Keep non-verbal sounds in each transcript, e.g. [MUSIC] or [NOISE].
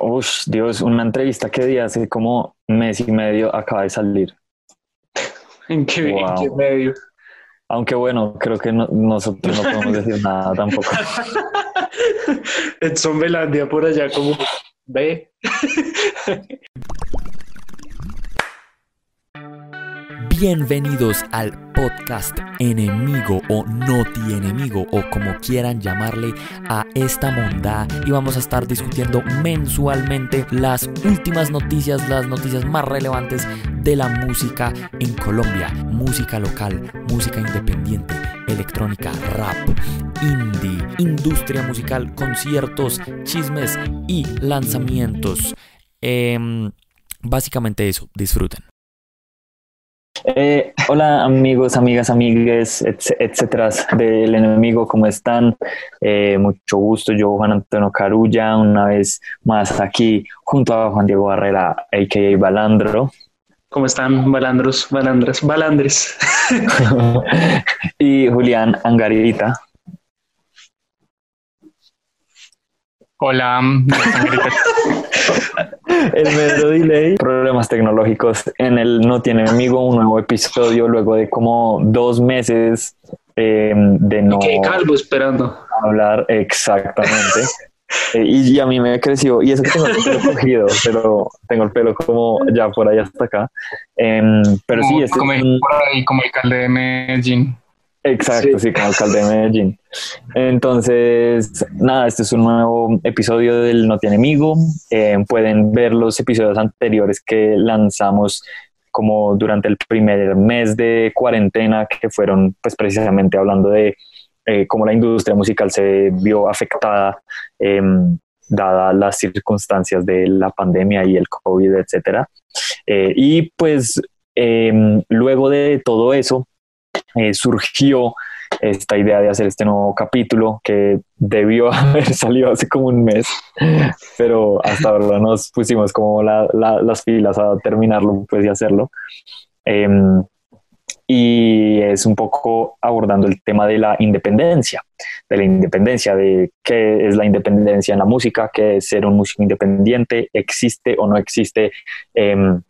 Uf, Dios, una entrevista que di hace como mes y medio acaba de salir. ¿En qué, en qué Wow. medio? Aunque bueno, creo que no- nosotros no podemos decir nada tampoco. [LAUGHS] Edson Belandia por allá como ve. Bienvenidos al podcast enemigo o noti enemigo o como quieran llamarle a esta mondada y vamos a estar discutiendo mensualmente las últimas noticias, las noticias más relevantes de la música en Colombia, música local, música independiente, electrónica, rap, indie, industria musical, conciertos, chismes y lanzamientos. Em, básicamente eso, disfruten. Eh, hola amigos, amigas, amigues, etc- etcétera del enemigo, ¿cómo están? Eh, mucho gusto, yo Juan Antonio Carulla, una vez más aquí junto a Juan Diego Barrera, a.k.a. Balandro, ¿Cómo están, balandros, balandras, balandres? [LAUGHS] y Julián Angarita. Hola, señorita. [LAUGHS] El mero delay, problemas tecnológicos en el No Tiene Enemigo, un nuevo episodio luego de como dos meses eh, de no Qué calvo esperando. hablar exactamente. [LAUGHS] Eh, y, y a mí me creció, y eso que tengo el pelo cogido, pero tengo el pelo como ya por ahí hasta acá. Em, pero sí, como, este como es el, un- por ahí, como el alcalde de Medellín. Exacto, sí. como alcalde de Medellín. Entonces, nada, este es un nuevo episodio del No Tiene Enemigo. Eh, pueden ver los episodios anteriores que lanzamos como durante el primer mes de cuarentena, que fueron pues precisamente hablando de eh, cómo la industria musical se vio afectada, eh, dada las circunstancias de la pandemia y el COVID, etcétera. Eh, y pues eh, luego de todo eso, eh, surgió esta idea de hacer este nuevo capítulo que debió [LAUGHS] haber salido hace como un mes, pero hasta ahora nos pusimos como la- la- las filas a terminarlo pues, y hacerlo. Em, y es un poco abordando el tema de la independencia, de la independencia, de qué es la independencia en la música, qué es ser un músico independiente, existe o no existe em,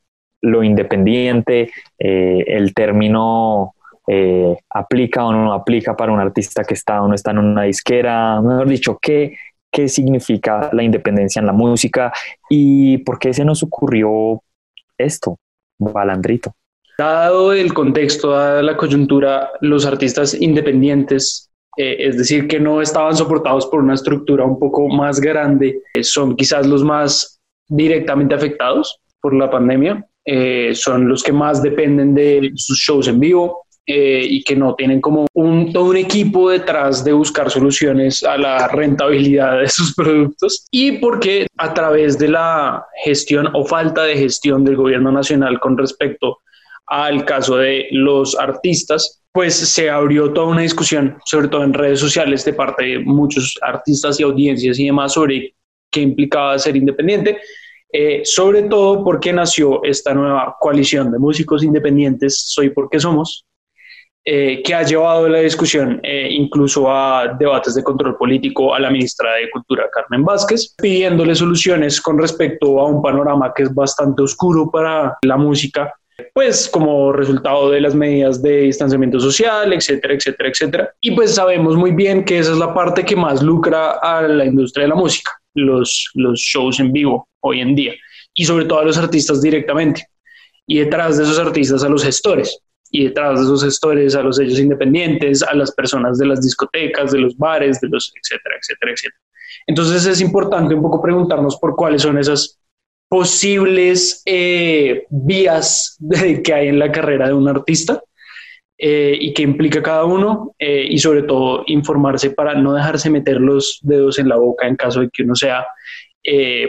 lo independiente, eh, el término eh, aplica o no aplica para un artista que está o no está en una disquera, mejor dicho, qué, qué significa la independencia en la música y por qué se nos ocurrió esto, balandrito. Dado el contexto, dada la coyuntura, los artistas independientes, eh, es decir, que no estaban soportados por una estructura un poco más grande, eh, son quizás los más directamente afectados por la pandemia, son los que más dependen de sus shows en vivo eh, y que no tienen como un, todo un equipo detrás de buscar soluciones a la rentabilidad de sus productos. Y porque a través de la gestión o falta de gestión del gobierno nacional con respecto al caso de los artistas, pues se abrió toda una discusión, sobre todo en redes sociales, de parte de muchos artistas y audiencias y demás sobre qué implicaba ser independiente, eh, sobre todo porque nació esta nueva coalición de músicos independientes, Soy porque somos, eh, que ha llevado la discusión eh, incluso a debates de control político a la ministra de Cultura, Carmen Vázquez, pidiéndole soluciones con respecto a un panorama que es bastante oscuro para la música, pues como resultado de las medidas de distanciamiento social, etcétera, etcétera, etcétera. Y pues sabemos muy bien que esa es la parte que más lucra a la industria de la música, los, los shows en vivo hoy en día, y sobre todo a los artistas directamente. Y detrás de esos artistas a los gestores, y detrás de esos gestores a los sellos independientes, a las personas de las discotecas, de los bares, de los etcétera, etcétera, etcétera. Entonces es importante un poco preguntarnos por cuáles son esas posibles eh, vías [LAUGHS] que hay en la carrera de un artista eh, y qué implica cada uno eh, y sobre todo informarse para no dejarse meter los dedos en la boca en caso de que uno sea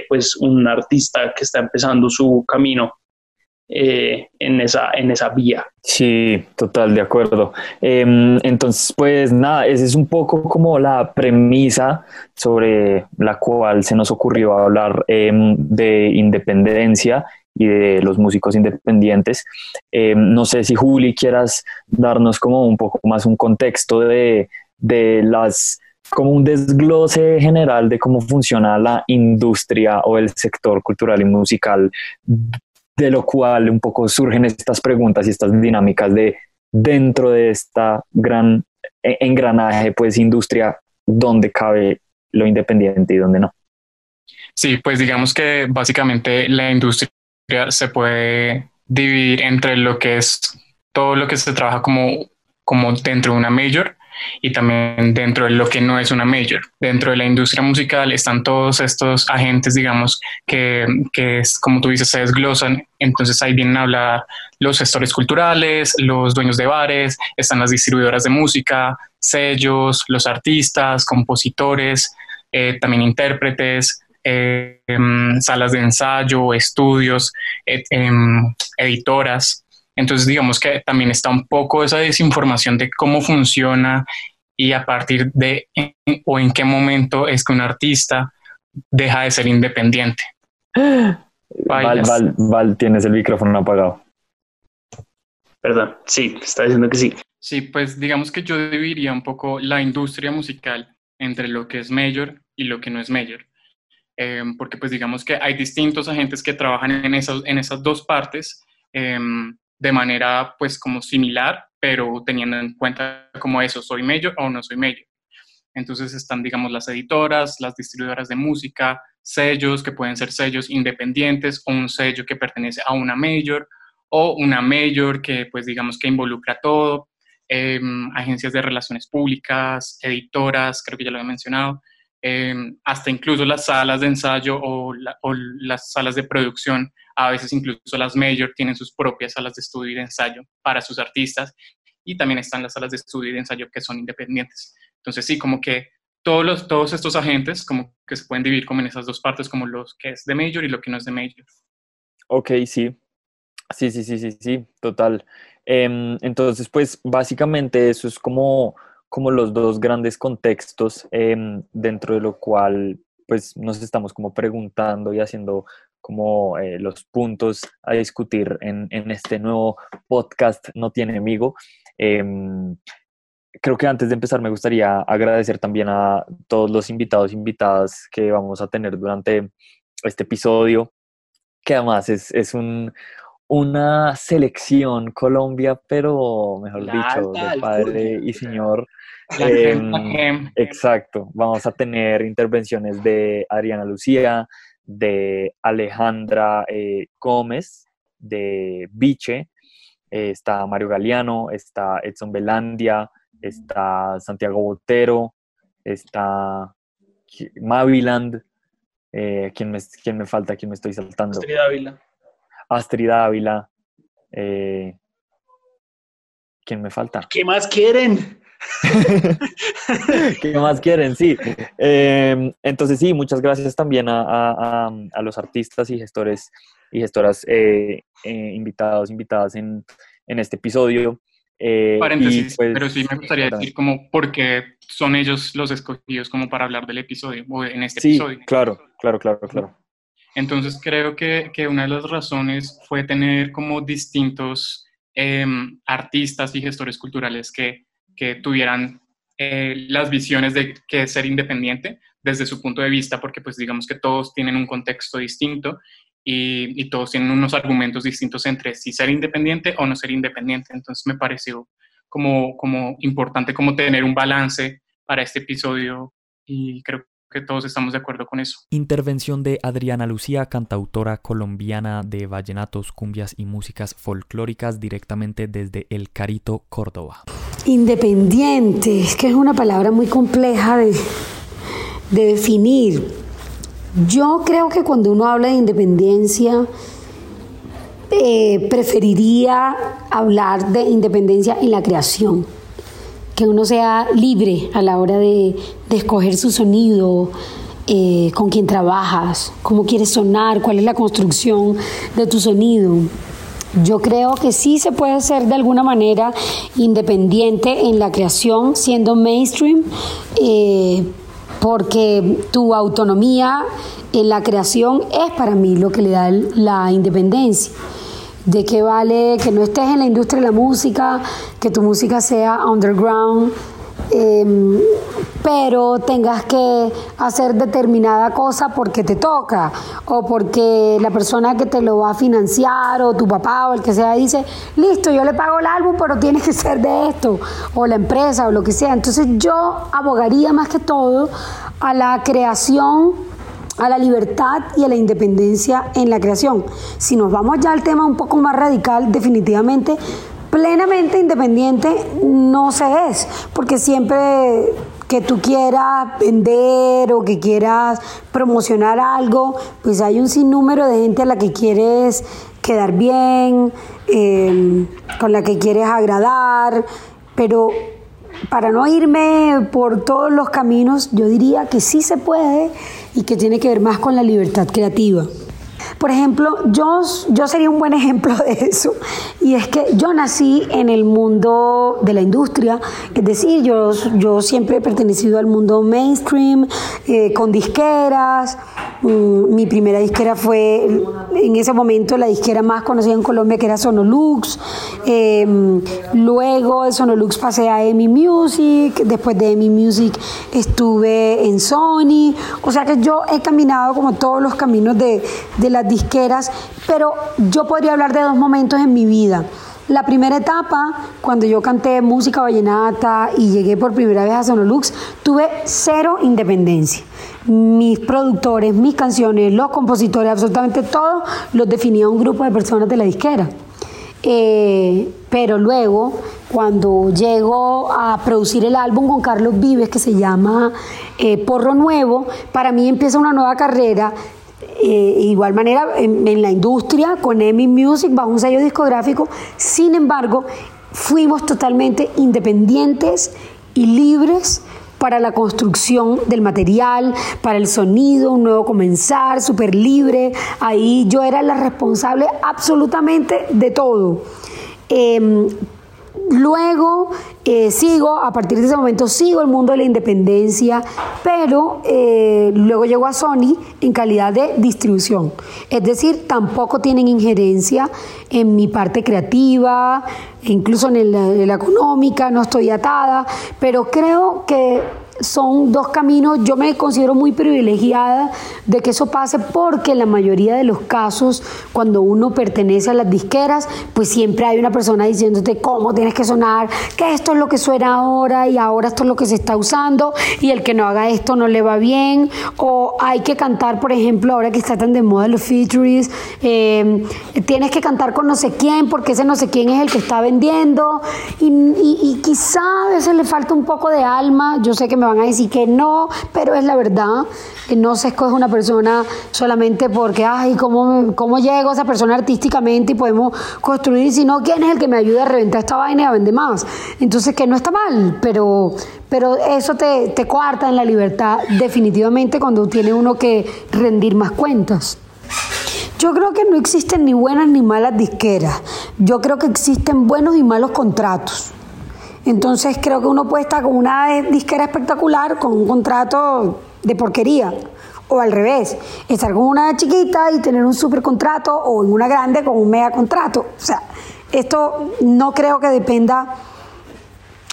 pues un artista que está empezando su camino eh, en, esa, en esa vía. Sí, total, de acuerdo. Em, entonces, pues nada, esa es un poco como la premisa sobre la cual se nos ocurrió hablar em, de independencia y de los músicos independientes. Em, no sé si Juli quieras darnos como un poco más un contexto de, de las como un desglose general de cómo funciona la industria o el sector cultural y musical, de lo cual un poco surgen estas preguntas y estas dinámicas de dentro de esta gran e-, engranaje, pues industria, dónde cabe lo independiente y dónde no. Sí, pues digamos que básicamente la industria se puede dividir entre lo que es todo lo que se trabaja como, como dentro de una major y también dentro de lo que no es una major. Dentro de la industria musical están todos estos agentes, digamos, que, que es, como tú dices, se desglosan. Entonces ahí vienen a hablar los gestores culturales, los dueños de bares, están las distribuidoras de música, sellos, los artistas, compositores, eh, también intérpretes, eh, em, salas de ensayo, estudios, em, editoras. Entonces, digamos que también está un poco esa desinformación de cómo funciona y a partir de o en qué momento es que un artista deja de ser independiente. [GASPS] Val, Val, Val, tienes el micrófono apagado. Perdón, sí, está diciendo que sí. Sí, pues digamos que yo dividiría un poco la industria musical entre lo que es mayor y lo que no es mayor. Eh, porque pues digamos que hay distintos agentes que trabajan en esas, en esas dos partes eh, de manera pues como similar, pero teniendo en cuenta como eso, soy mayor o no soy mayor. Entonces están, digamos, las editoras, las distribuidoras de música, sellos que pueden ser sellos independientes o un sello que pertenece a una mayor o una mayor que pues digamos que involucra todo, em, agencias de relaciones públicas, editoras, creo que ya lo he mencionado, em, hasta incluso las salas de ensayo o, las salas de producción, a veces incluso las major tienen sus propias salas de estudio y de ensayo para sus artistas y también están las salas de estudio y de ensayo que son independientes. Entonces sí, como que todos, los, todos estos agentes como que se pueden dividir como en esas dos partes, como los que es de major y lo que no es de major. Ok, sí. Sí, sí, sí, sí, sí, total. Eh, entonces, pues básicamente eso es como, como los dos grandes contextos eh, dentro de lo cual pues nos estamos como preguntando y haciendo como eh, los puntos a discutir en, en, este nuevo podcast No tiene amigo. Em, creo que antes de empezar me gustaría agradecer también a todos los invitados e invitadas que vamos a tener durante este episodio, que además es, es un, una selección Colombia, pero mejor la dicho, de padre y señor. Eh, exacto, vamos a tener intervenciones de Adriana Lucía, de Alejandra eh, Gómez, de Biche, eh, está Mario Galeano, está Edson Belandia, está Santiago Botero, está Maviland, eh, ¿quién, me, ¿quién me falta? ¿Quién me estoy saltando? Astrid Ávila. Astrid Ávila. Eh, ¿Quién me falta? ¿Qué más quieren? [LAUGHS] ¿Qué más quieren? Sí. Eh, entonces, sí, muchas gracias también a, a, a, los artistas y gestores y gestoras eh, eh, invitados, invitadas en, en este episodio. Eh, Paréntesis, pues, pero sí me gustaría decir como por qué son ellos los escogidos como para hablar del episodio, o en este sí, episodio. claro, claro, claro, claro. Entonces creo que, que una de las razones fue tener como distintos eh, artistas y gestores culturales que, que tuvieran eh, las visiones de que es ser independiente desde su punto de vista, porque pues digamos que todos tienen un contexto distinto y, y, todos tienen unos argumentos distintos entre si ser independiente o no ser independiente. Entonces me pareció como, como importante como tener un balance para este episodio y creo que todos estamos de acuerdo con eso. Intervención de Adriana Lucía, cantautora colombiana de vallenatos, cumbias y músicas folclóricas directamente desde El Carito, Córdoba. Independiente, que es una palabra muy compleja de, de definir yo creo que cuando uno habla de independencia, eh, preferiría hablar de independencia en la creación, que uno sea libre a la hora de, de escoger su sonido, eh, con quién trabajas, cómo quieres sonar, cuál es la construcción de tu sonido. Yo creo que sí se puede ser de alguna manera independiente en la creación, siendo mainstream. Eh, porque tu autonomía en la creación es para mí lo que le da la independencia. De qué vale que no estés en la industria de la música, que tu música sea underground, em, pero tengas que hacer determinada cosa porque te toca o porque la persona que te lo va a financiar o tu papá o el que sea dice, listo, yo le pago el álbum, pero tiene que ser de esto, o la empresa o lo que sea. Entonces yo abogaría más que todo a la creación a la libertad y a la independencia en la creación. Si nos vamos ya al tema un poco más radical, definitivamente plenamente independiente no se es, porque siempre que tú quieras vender o que quieras promocionar algo, pues hay un sinnúmero de gente a la que quieres quedar bien, eh, con la que quieres agradar, pero para no irme por todos los caminos, yo diría que sí se puede y que tiene que ver más con la libertad creativa. Por ejemplo, yo, yo sería un buen ejemplo de eso. Y es que yo nací en el mundo de la industria, es decir, yo, yo siempre he pertenecido al mundo mainstream, eh, con disqueras. Mm, mi primera disquera fue, en ese momento, la disquera más conocida en Colombia, que era Sonolux. Em, luego de Sonolux pasé a EMI Music. Después de EMI Music estuve en Sony. O sea que yo he caminado como todos los caminos de las disqueras, pero yo podría hablar de dos momentos en mi vida. La primera etapa, cuando yo canté música vallenata y llegué por primera vez a Sonolux, tuve cero independencia. Mis productores, mis canciones, los compositores, absolutamente todo, los definía un grupo de personas de la disquera. Eh, pero luego, cuando llego a producir el álbum con Carlos Vives, que se llama eh, Porro Nuevo, para mí empieza una nueva carrera eh, igual manera en, la industria con EMI Music bajo un sello discográfico. Sin embargo, fuimos totalmente independientes y libres para la construcción del material, para el sonido, un nuevo comenzar, súper libre. Ahí yo era la responsable absolutamente de todo. Em, Luego eh, sigo, a partir de ese momento sigo el mundo de la independencia, pero eh, luego llego a Sony en calidad de distribución. Es decir, tampoco tienen injerencia en mi parte creativa, incluso en, en la económica, no estoy atada, pero creo que son dos caminos, yo me considero muy privilegiada de que eso pase porque en la mayoría de los casos cuando uno pertenece a las disqueras, pues siempre hay una persona diciéndote cómo tienes que sonar, que esto es lo que suena ahora y ahora esto es lo que se está usando y el que no haga esto no le va bien. O hay que cantar, por ejemplo, ahora que está tan de moda los features, eh, tienes que cantar con no sé quién porque ese no sé quién es el que está vendiendo. Y, y quizá a veces le falta un poco de alma, yo sé que me van a decir que no, pero es la verdad. que No se escoge una persona solamente porque, ay, ¿cómo, ¿cómo llego a esa persona artísticamente y podemos construir? Sino, ¿quién es el que me ayuda a reventar esta vaina y a vender más? Entonces, que no está mal, pero, pero eso te, te coarta en la libertad definitivamente cuando tiene uno que rendir más cuentas. Yo creo que no existen ni buenas ni malas disqueras. Yo creo que existen buenos y malos contratos. Entonces creo que uno puede estar con una disquera espectacular con un contrato de porquería. O al revés, estar con una chiquita y tener un super contrato o en una grande con un mega contrato. O sea, esto no creo que dependa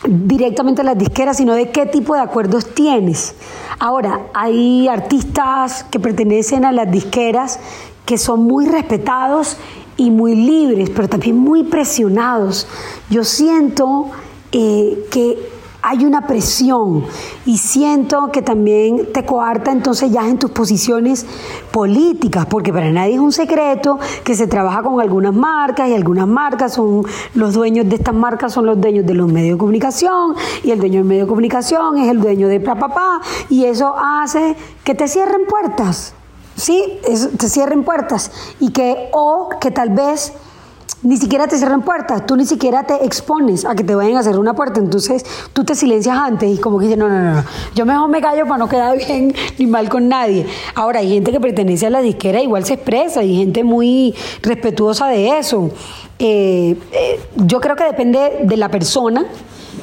directamente de las disqueras, sino de qué tipo de acuerdos tienes. Ahora, hay artistas que pertenecen a las disqueras que son muy respetados y muy libres, pero también muy presionados. Yo siento eh, que hay una presión y siento que también te coarta entonces ya en tus posiciones políticas, porque para nadie es un secreto que se trabaja con algunas marcas y algunas marcas son los dueños de estas marcas son los dueños de los medios de comunicación y el dueño del medio de comunicación es el dueño de papá y eso hace que te cierren puertas, ¿sí? te cierren puertas y que o que tal vez ni siquiera te cierran puertas, tú ni siquiera te expones a que te vayan a hacer una puerta, entonces tú te silencias antes y como que dices, no, no, no, yo mejor me callo para no quedar [LAUGHS] bien ni mal con nadie. Ahora, hay gente que pertenece a la disquera, igual se expresa, hay gente muy respetuosa de eso. Eh, eh, yo creo que depende de la persona,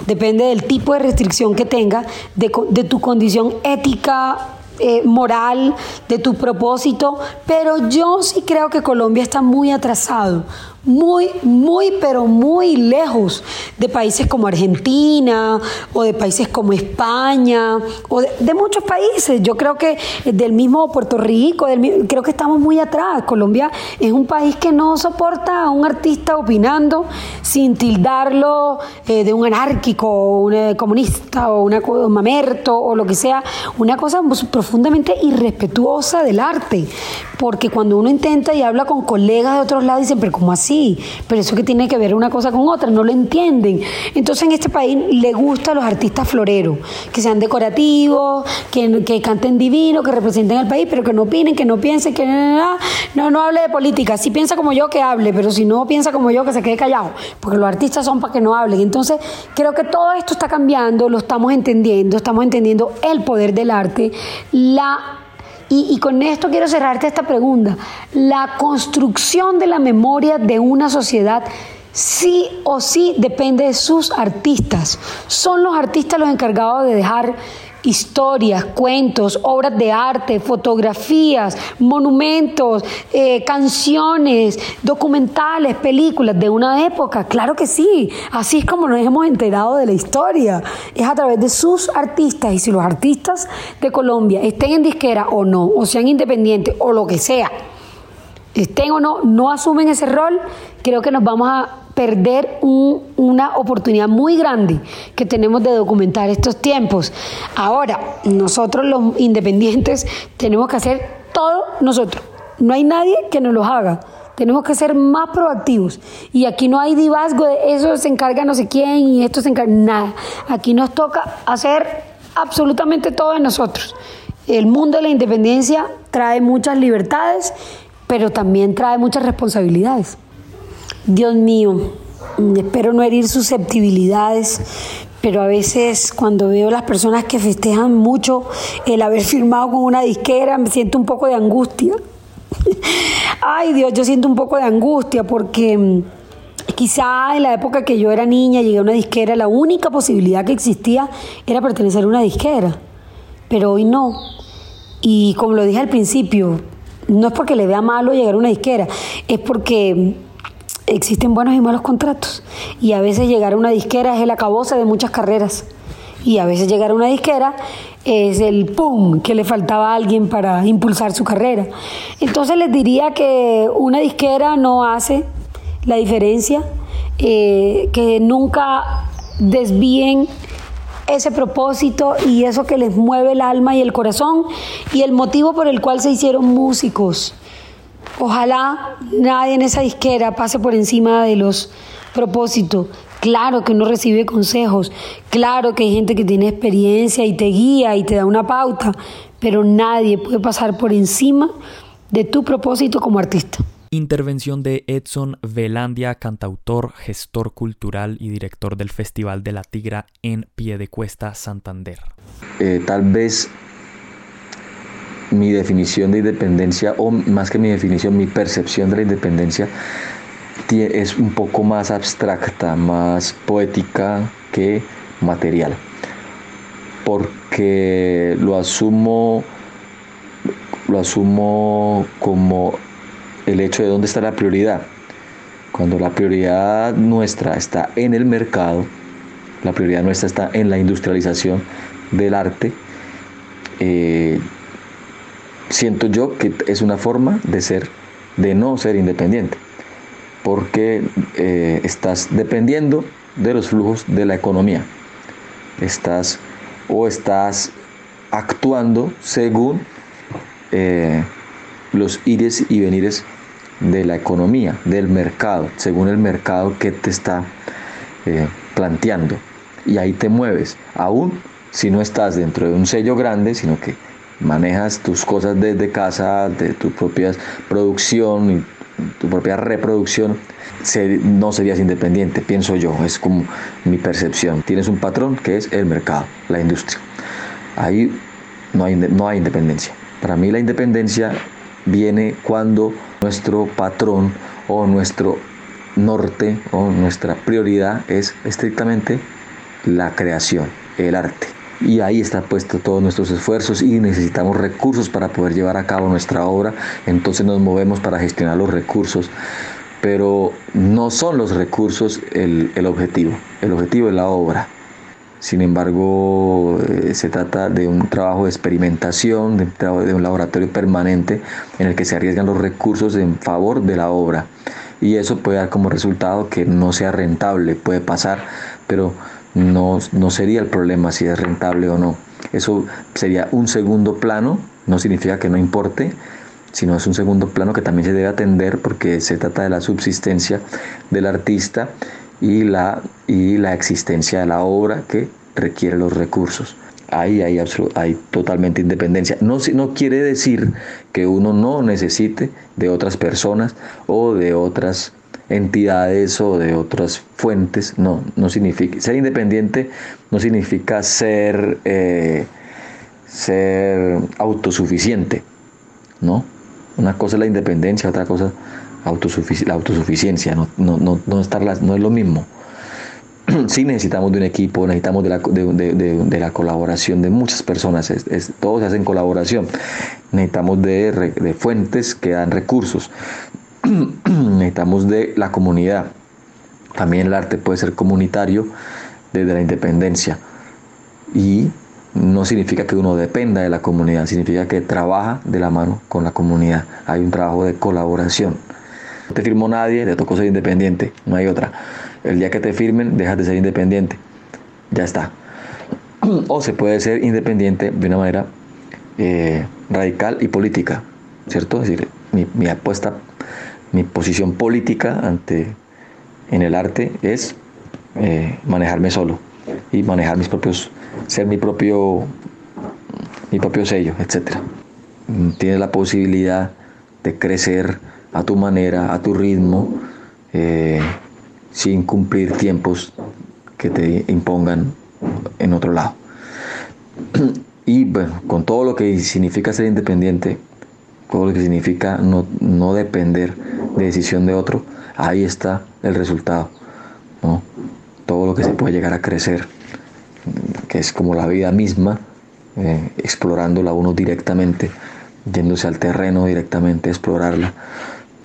depende del tipo de restricción que tenga, de, de tu condición ética eh, moral, de tu propósito, pero yo sí creo que Colombia está muy atrasado, muy, muy, pero muy lejos de países como Argentina o de países como España o de, muchos países. Yo creo que del mismo Puerto Rico, creo que estamos muy atrás. Colombia es un país que no soporta a un artista opinando sin tildarlo eh, de un anárquico o un eh, comunista o un mamerto o lo que sea. Una cosa profundamente irrespetuosa del arte. Porque cuando uno intenta y habla con colegas de otros lados, dicen, pero ¿cómo así? Pero eso que tiene que ver una cosa con otra, no lo entienden. Entonces en este país le gusta a los artistas floreros, que sean decorativos, que, que canten divino, que representen al país, pero que no opinen, que no piensen, que no, no, hable de política. Si piensa como yo, que hable, pero si no piensa como yo, que se quede callado, porque los artistas son para que no hablen. Entonces creo que todo esto está cambiando, lo estamos entendiendo, estamos entendiendo el poder del arte, la y, con esto quiero cerrarte esta pregunta. La construcción de la memoria de una sociedad sí o sí depende de sus artistas. Son los artistas los encargados de dejar historias, cuentos, obras de arte, fotografías, monumentos, eh, canciones, documentales, películas de una época. Claro que sí, así es como nos hemos enterado de la historia. Es a través de sus artistas y si los artistas de Colombia estén en disquera o no, o sean independientes o lo que sea, estén o no, no asumen ese rol, creo que nos vamos a perder una oportunidad muy grande que tenemos de documentar estos tiempos. Ahora, nosotros los independientes tenemos que hacer todo nosotros. No hay nadie que nos lo haga. Tenemos que ser más proactivos. Y aquí no hay divasgo de eso se encarga no sé quién y esto se encarga. Nada. Aquí nos toca hacer absolutamente todo de nosotros. El mundo de la independencia trae muchas libertades, pero también trae muchas responsabilidades. Dios mío, espero no herir susceptibilidades, pero a veces cuando veo las personas que festejan mucho el haber firmado con una disquera, me siento un poco de angustia. [LAUGHS] Ay Dios, yo siento un poco de angustia porque mm, quizá en la época que yo era niña, llegué a una disquera, la única posibilidad que existía era pertenecer a una disquera, pero hoy no. Y como lo dije al principio, no es porque le vea malo llegar a una disquera, es porque existen buenos y malos contratos. Y a veces llegar a una disquera es el acabose de muchas carreras. Y a veces llegar a una disquera es el pum que le faltaba a alguien para impulsar su carrera. Entonces les diría que una disquera no hace la diferencia, eh, que nunca desvíen ese propósito y eso que les mueve el alma y el corazón y el motivo por el cual se hicieron músicos. Ojalá nadie en esa disquera pase por encima de los propósitos. Claro que uno recibe consejos, claro que hay gente que tiene experiencia y te guía y te da una pauta, pero nadie puede pasar por encima de tu propósito como artista. Intervención de Edson Velandia, cantautor, gestor cultural y director del Festival de la Tigra en Piedecuesta, Santander. Eh, tal vez mi definición de independencia, o más que mi definición, mi percepción de la independencia es un poco más abstracta, más poética que material. Porque lo asumo, lo asumo como el hecho de dónde está la prioridad. Cuando la prioridad nuestra está en el mercado, la prioridad nuestra está en la industrialización del arte, eh, siento yo que es una forma de ser, de no ser independiente, porque eh, estás dependiendo de los flujos de la economía, estás o estás actuando según eh, los ires y venires de la economía, del mercado, según el mercado que te está eh, planteando. Y ahí te mueves, aún si no estás dentro de un sello grande, sino que manejas tus cosas desde casa, de tu propia producción y tu propia reproducción, no serías independiente, pienso yo, es como mi percepción. Tienes un patrón que es el mercado, la industria. Ahí no hay, no hay independencia. Para mí la independencia viene cuando nuestro patrón o nuestro norte o nuestra prioridad es estrictamente la creación, el arte y ahí está puesto todos nuestros esfuerzos y necesitamos recursos para poder llevar a cabo nuestra obra, entonces nos movemos para gestionar los recursos pero no son los recursos el, el objetivo. El objetivo es la obra. Sin embargo, eh, se trata de un trabajo de experimentación, de, de un laboratorio permanente en el que se arriesgan los recursos en favor de la obra. Y eso puede dar como resultado que no sea rentable, puede pasar, pero no, no sería el problema si es rentable o no. Eso sería un segundo plano, no significa que no importe, sino es un segundo plano que también se debe atender porque se trata de la subsistencia del artista y la, y la existencia de la obra que requiere los recursos. Ahí hay, hay totalmente independencia. No, no quiere decir que uno no necesite de otras personas o de otras entidades o de otras fuentes. No, no significa. Ser independiente no significa ser, eh, ser autosuficiente. ¿no? Una cosa es la independencia, otra cosa la autosuficiencia. No, no, no, no, estar no es lo mismo. [CLEARS THROAT] sí necesitamos de un equipo, necesitamos de la, de, la colaboración de muchas personas, es, todo se hace en colaboración. Necesitamos de, fuentes que dan recursos, [CLEARS THROAT] necesitamos de la comunidad. También el arte puede ser comunitario desde la independencia y no significa que uno dependa de la comunidad, significa que trabaja de la mano con la comunidad. Hay un trabajo de colaboración. No te firmó nadie, le tocó ser independiente, no hay otra. El día que te firmen, dejas de ser independiente. Ya está. [CLEARS THROAT] O se puede ser independiente de una manera eh, radical y política, ¿cierto? Es decir, mi, apuesta, mi posición política ante en el arte es eh, manejarme solo y manejar mis propios, ser mi propio, mi propio sello, etc. Tienes la posibilidad de crecer a tu manera, a tu ritmo. Eh, sin cumplir tiempos que te impongan en otro lado. Y bueno, con todo lo que significa ser independiente, todo lo que significa no, no depender de decisión de otro, ahí está el resultado. ¿no? Todo lo que se puede llegar a crecer, que es como la vida misma, eh, explorándola uno directamente, yéndose al terreno directamente, explorarla.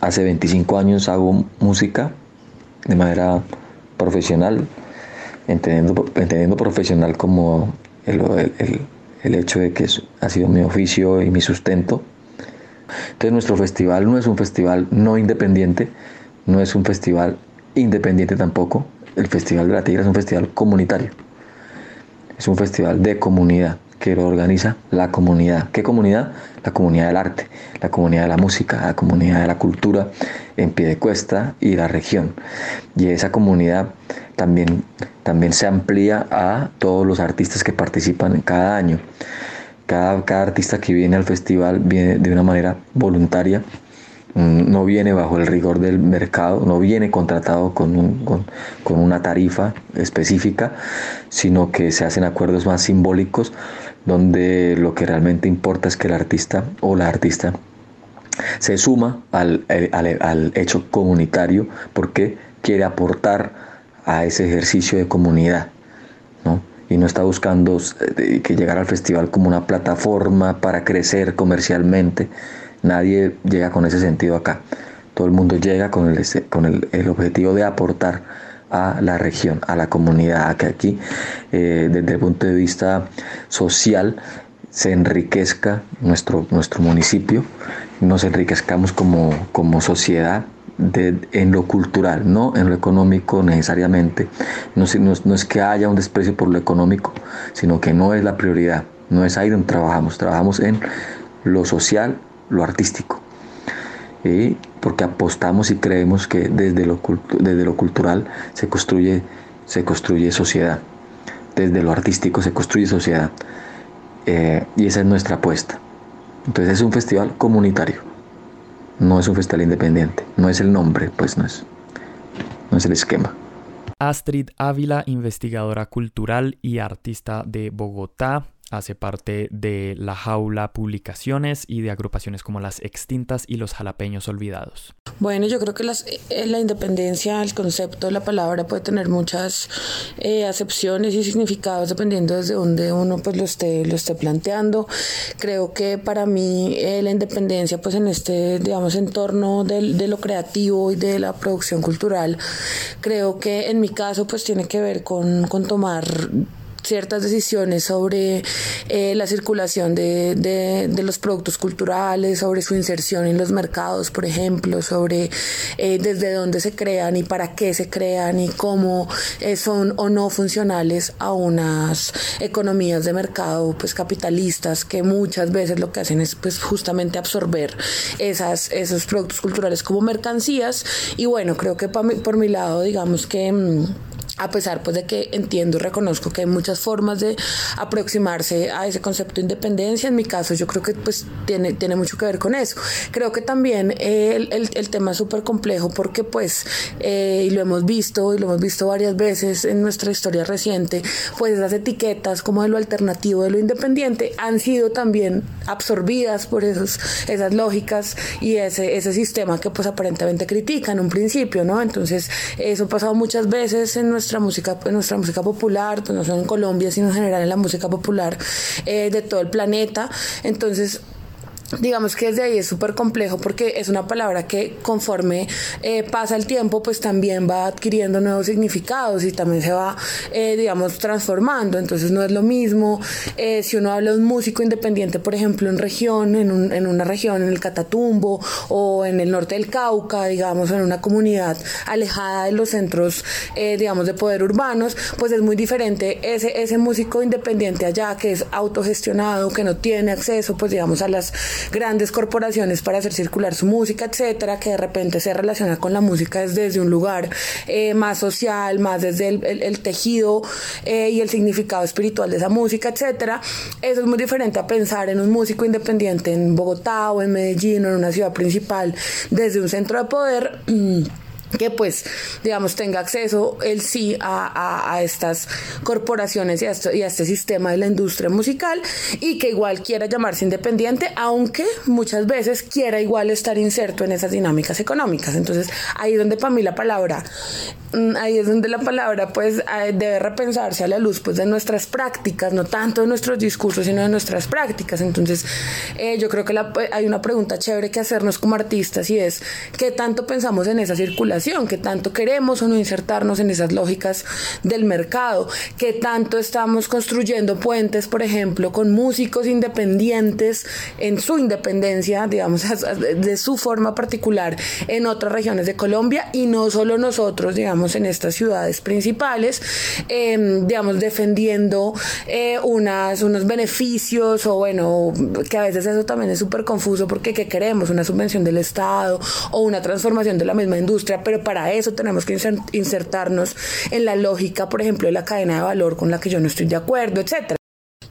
Hace 25 años hago música de manera profesional, entendiendo, entendiendo profesional como el, el, hecho de que ha sido mi oficio y mi sustento. Entonces nuestro festival no es un festival no independiente, no es un festival independiente tampoco. El Festival de la Tigra es un festival comunitario. Es un festival de comunidad que lo organiza la comunidad. ¿Qué comunidad? La comunidad del arte, la comunidad de la música, la comunidad de la cultura en Piedecuesta y la región. Y esa comunidad también, también se amplía a todos los artistas que participan cada año. Cada, cada artista que viene al festival viene de una manera voluntaria Mm, no viene bajo el rigor del mercado, no viene contratado con, con, una tarifa específica, sino que se hacen acuerdos más simbólicos donde lo que realmente importa es que el artista o la artista se suma al, al hecho comunitario porque quiere aportar a ese ejercicio de comunidad. ¿no? Y no está buscando eh, que llegar al festival como una plataforma para crecer comercialmente, Nadie llega con ese sentido acá. Todo el mundo llega con el, con el, objetivo de aportar a la región, a la comunidad, a que aquí, eh, desde el punto de vista social, se enriquezca nuestro, nuestro municipio, nos enriquezcamos como, como sociedad en lo cultural, no en lo económico necesariamente. No, no, no, es que haya un desprecio por lo económico, sino que no es la prioridad, no es ahí donde trabajamos, trabajamos en lo social lo artístico. y porque apostamos y creemos que desde lo, desde lo cultural se construye, se construye sociedad, desde lo artístico se construye sociedad. Eh, y esa es nuestra apuesta. Entonces es un festival comunitario, no es un festival independiente, no es el nombre, pues no es, no es el esquema. Astrid Ávila, investigadora cultural y artista de Bogotá, hace parte de La Jaula Publicaciones y de agrupaciones como Las Extintas y Los Jalapeños Olvidados. Bueno, yo creo que las, eh, la independencia, el concepto, la palabra puede tener muchas eh, acepciones y significados dependiendo desde donde uno pues lo esté, lo esté planteando. Creo que para mí eh, la independencia pues en este, digamos, entorno de, de lo creativo y de la producción cultural, creo que en mi caso pues tiene que ver con, con tomar ciertas decisiones sobre eh, la circulación de, de, los productos culturales, sobre su inserción en los mercados, por ejemplo, sobre eh, desde dónde se crean y para qué se crean y cómo eh, son o no funcionales a unas economías de mercado pues capitalistas que muchas veces lo que hacen es pues justamente absorber esas, esos productos culturales como mercancías. Y bueno, creo que por mi, lado digamos que mm, a pesar pues de que entiendo y reconozco que hay muchas formas de aproximarse a ese concepto de independencia, en mi caso yo creo que pues tiene, tiene mucho que ver con eso. Creo que también el, el, tema es súper complejo porque pues, eh, y lo hemos visto, y lo hemos visto varias veces en nuestra historia reciente, pues esas etiquetas como de lo alternativo, de lo independiente, han sido también absorbidas por esos, esas lógicas y ese, ese sistema que pues aparentemente critican en un principio, ¿no? Entonces, eso ha pasado muchas veces en nuestra nuestra música, nuestra música popular, pues no solo en Colombia, sino en general en la música popular eh, de todo el planeta. Entonces, digamos que desde ahí es súper complejo porque es una palabra que conforme eh, pasa el tiempo pues también va adquiriendo nuevos significados y también se va eh, digamos transformando. Entonces no es lo mismo eh, si uno habla de un músico independiente por ejemplo en región en, un, en, una región en el Catatumbo o en el norte del Cauca digamos en una comunidad alejada de los centros digamos de poder urbanos pues es muy diferente ese, ese músico independiente allá que es autogestionado que no tiene acceso pues digamos a las grandes corporaciones para hacer circular su música, etcétera, que de repente se relaciona con la música desde un lugar eh, más social, más desde el, tejido eh, y el significado espiritual de esa música, etcétera. Eso es muy diferente a pensar en un músico independiente en Bogotá o en Medellín o en una ciudad principal desde un centro de poder. Que pues, digamos, tenga acceso él sí a, estas corporaciones y a, este sistema de la industria musical y que igual quiera llamarse independiente, aunque muchas veces quiera igual estar inserto en esas dinámicas económicas. Entonces, ahí es donde para mí la palabra, mm, ahí es donde la palabra pues eh, debe repensarse a la luz pues de nuestras prácticas, no tanto de nuestros discursos, sino de nuestras prácticas. Entonces, eh, yo creo que hay una pregunta chévere que hacernos como artistas y es, ¿qué tanto pensamos en esa circulación? Que tanto queremos o no insertarnos en esas lógicas del mercado, que tanto estamos construyendo puentes, por ejemplo, con músicos independientes en su independencia, digamos, [LAUGHS] de su forma particular en otras regiones de Colombia y no solo nosotros, digamos, en estas ciudades principales, em, digamos, defendiendo eh, unas, unos beneficios o bueno, que a veces eso también es súper confuso porque ¿qué queremos? Una subvención del Estado o una transformación de la misma industria, pero para eso tenemos que insertarnos en la lógica, por ejemplo, de la cadena de valor con la que yo no estoy de acuerdo, etcétera.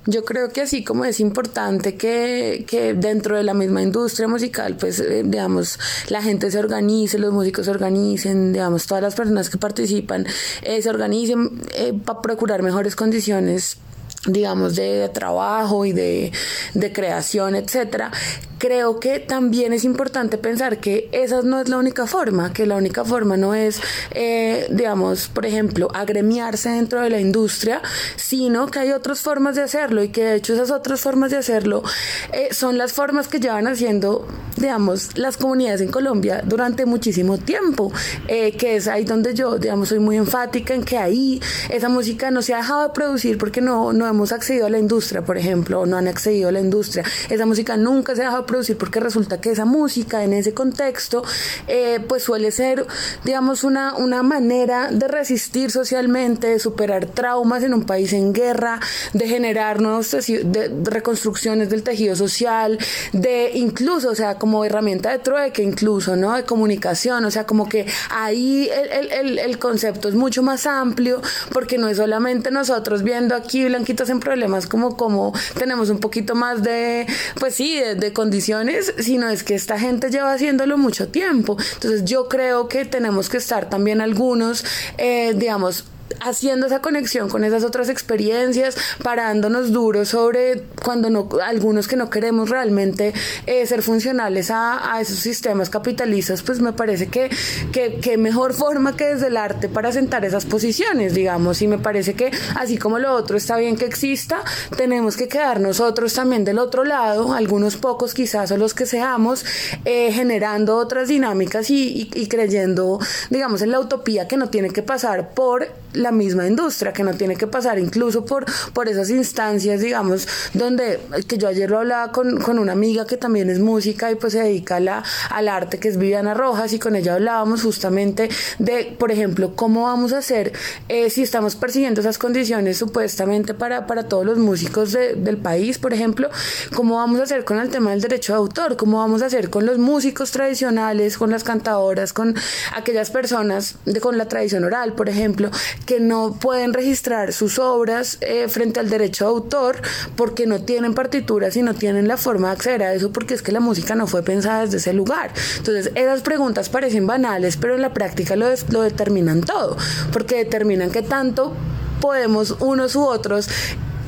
Yo creo que así como es importante que, que dentro de la misma industria musical, pues, eh, digamos, la gente se organice, los músicos se organicen, digamos, todas las personas que participan eh, se organicen eh, para procurar mejores condiciones digamos, de, trabajo y de, de creación, etcétera, creo que también es importante pensar que esa no es la única forma, que la única forma no es, eh, digamos, por ejemplo, agremiarse dentro de la industria, sino que hay otras formas de hacerlo y que de hecho esas otras formas de hacerlo eh, son las formas que llevan haciendo, digamos, las comunidades en Colombia durante muchísimo tiempo, eh, que es ahí donde yo, digamos, soy muy enfática en que ahí esa música no se ha dejado de producir porque no, no hemos accedido a la industria, por ejemplo, o no han accedido a la industria, esa música nunca se ha dejado de producir porque resulta que esa música en ese contexto eh, pues suele ser digamos una, una manera de resistir socialmente, de superar traumas en un país en guerra, de generar nuevos de, reconstrucciones del tejido social, de incluso, o sea, como herramienta de trueque incluso, ¿no? De comunicación, o sea, como que ahí el, el, el concepto es mucho más amplio porque no es solamente nosotros viendo aquí blanquitos en problemas como, como tenemos un poquito más de, pues sí, de, de condiciones sino es que esta gente lleva haciéndolo mucho tiempo. Entonces yo creo que tenemos que estar también algunos, eh, digamos, haciendo esa conexión con esas otras experiencias, parándonos duros sobre cuando no, algunos que no queremos realmente eh, ser funcionales a, esos sistemas capitalistas, pues me parece que, que, que, mejor forma que desde el arte para sentar esas posiciones, digamos, y me parece que así como lo otro está bien que exista, tenemos que quedar nosotros también del otro lado, algunos pocos quizás o los que seamos, eh, generando otras dinámicas y, y creyendo, digamos, en la utopía que no tiene que pasar por la misma industria, que no tiene que pasar incluso por, por esas instancias, digamos, donde, que yo ayer lo hablaba con, con una amiga que también es música y pues se dedica a la, al arte, que es Viviana Rojas, y con ella hablábamos justamente de, por ejemplo, cómo vamos a hacer eh, si estamos persiguiendo esas condiciones supuestamente para, para todos los músicos de, del país, por ejemplo, cómo vamos a hacer con el tema del derecho de autor, cómo vamos a hacer con los músicos tradicionales, con las cantadoras, con aquellas personas de, con la tradición oral, por ejemplo, que no pueden registrar sus obras eh, frente al derecho de autor porque no tienen partituras y no tienen la forma de acceder a eso porque es que la música no fue pensada desde ese lugar. Entonces, esas preguntas parecen banales, pero en la práctica lo, lo determinan todo, porque determinan qué tanto podemos unos u otros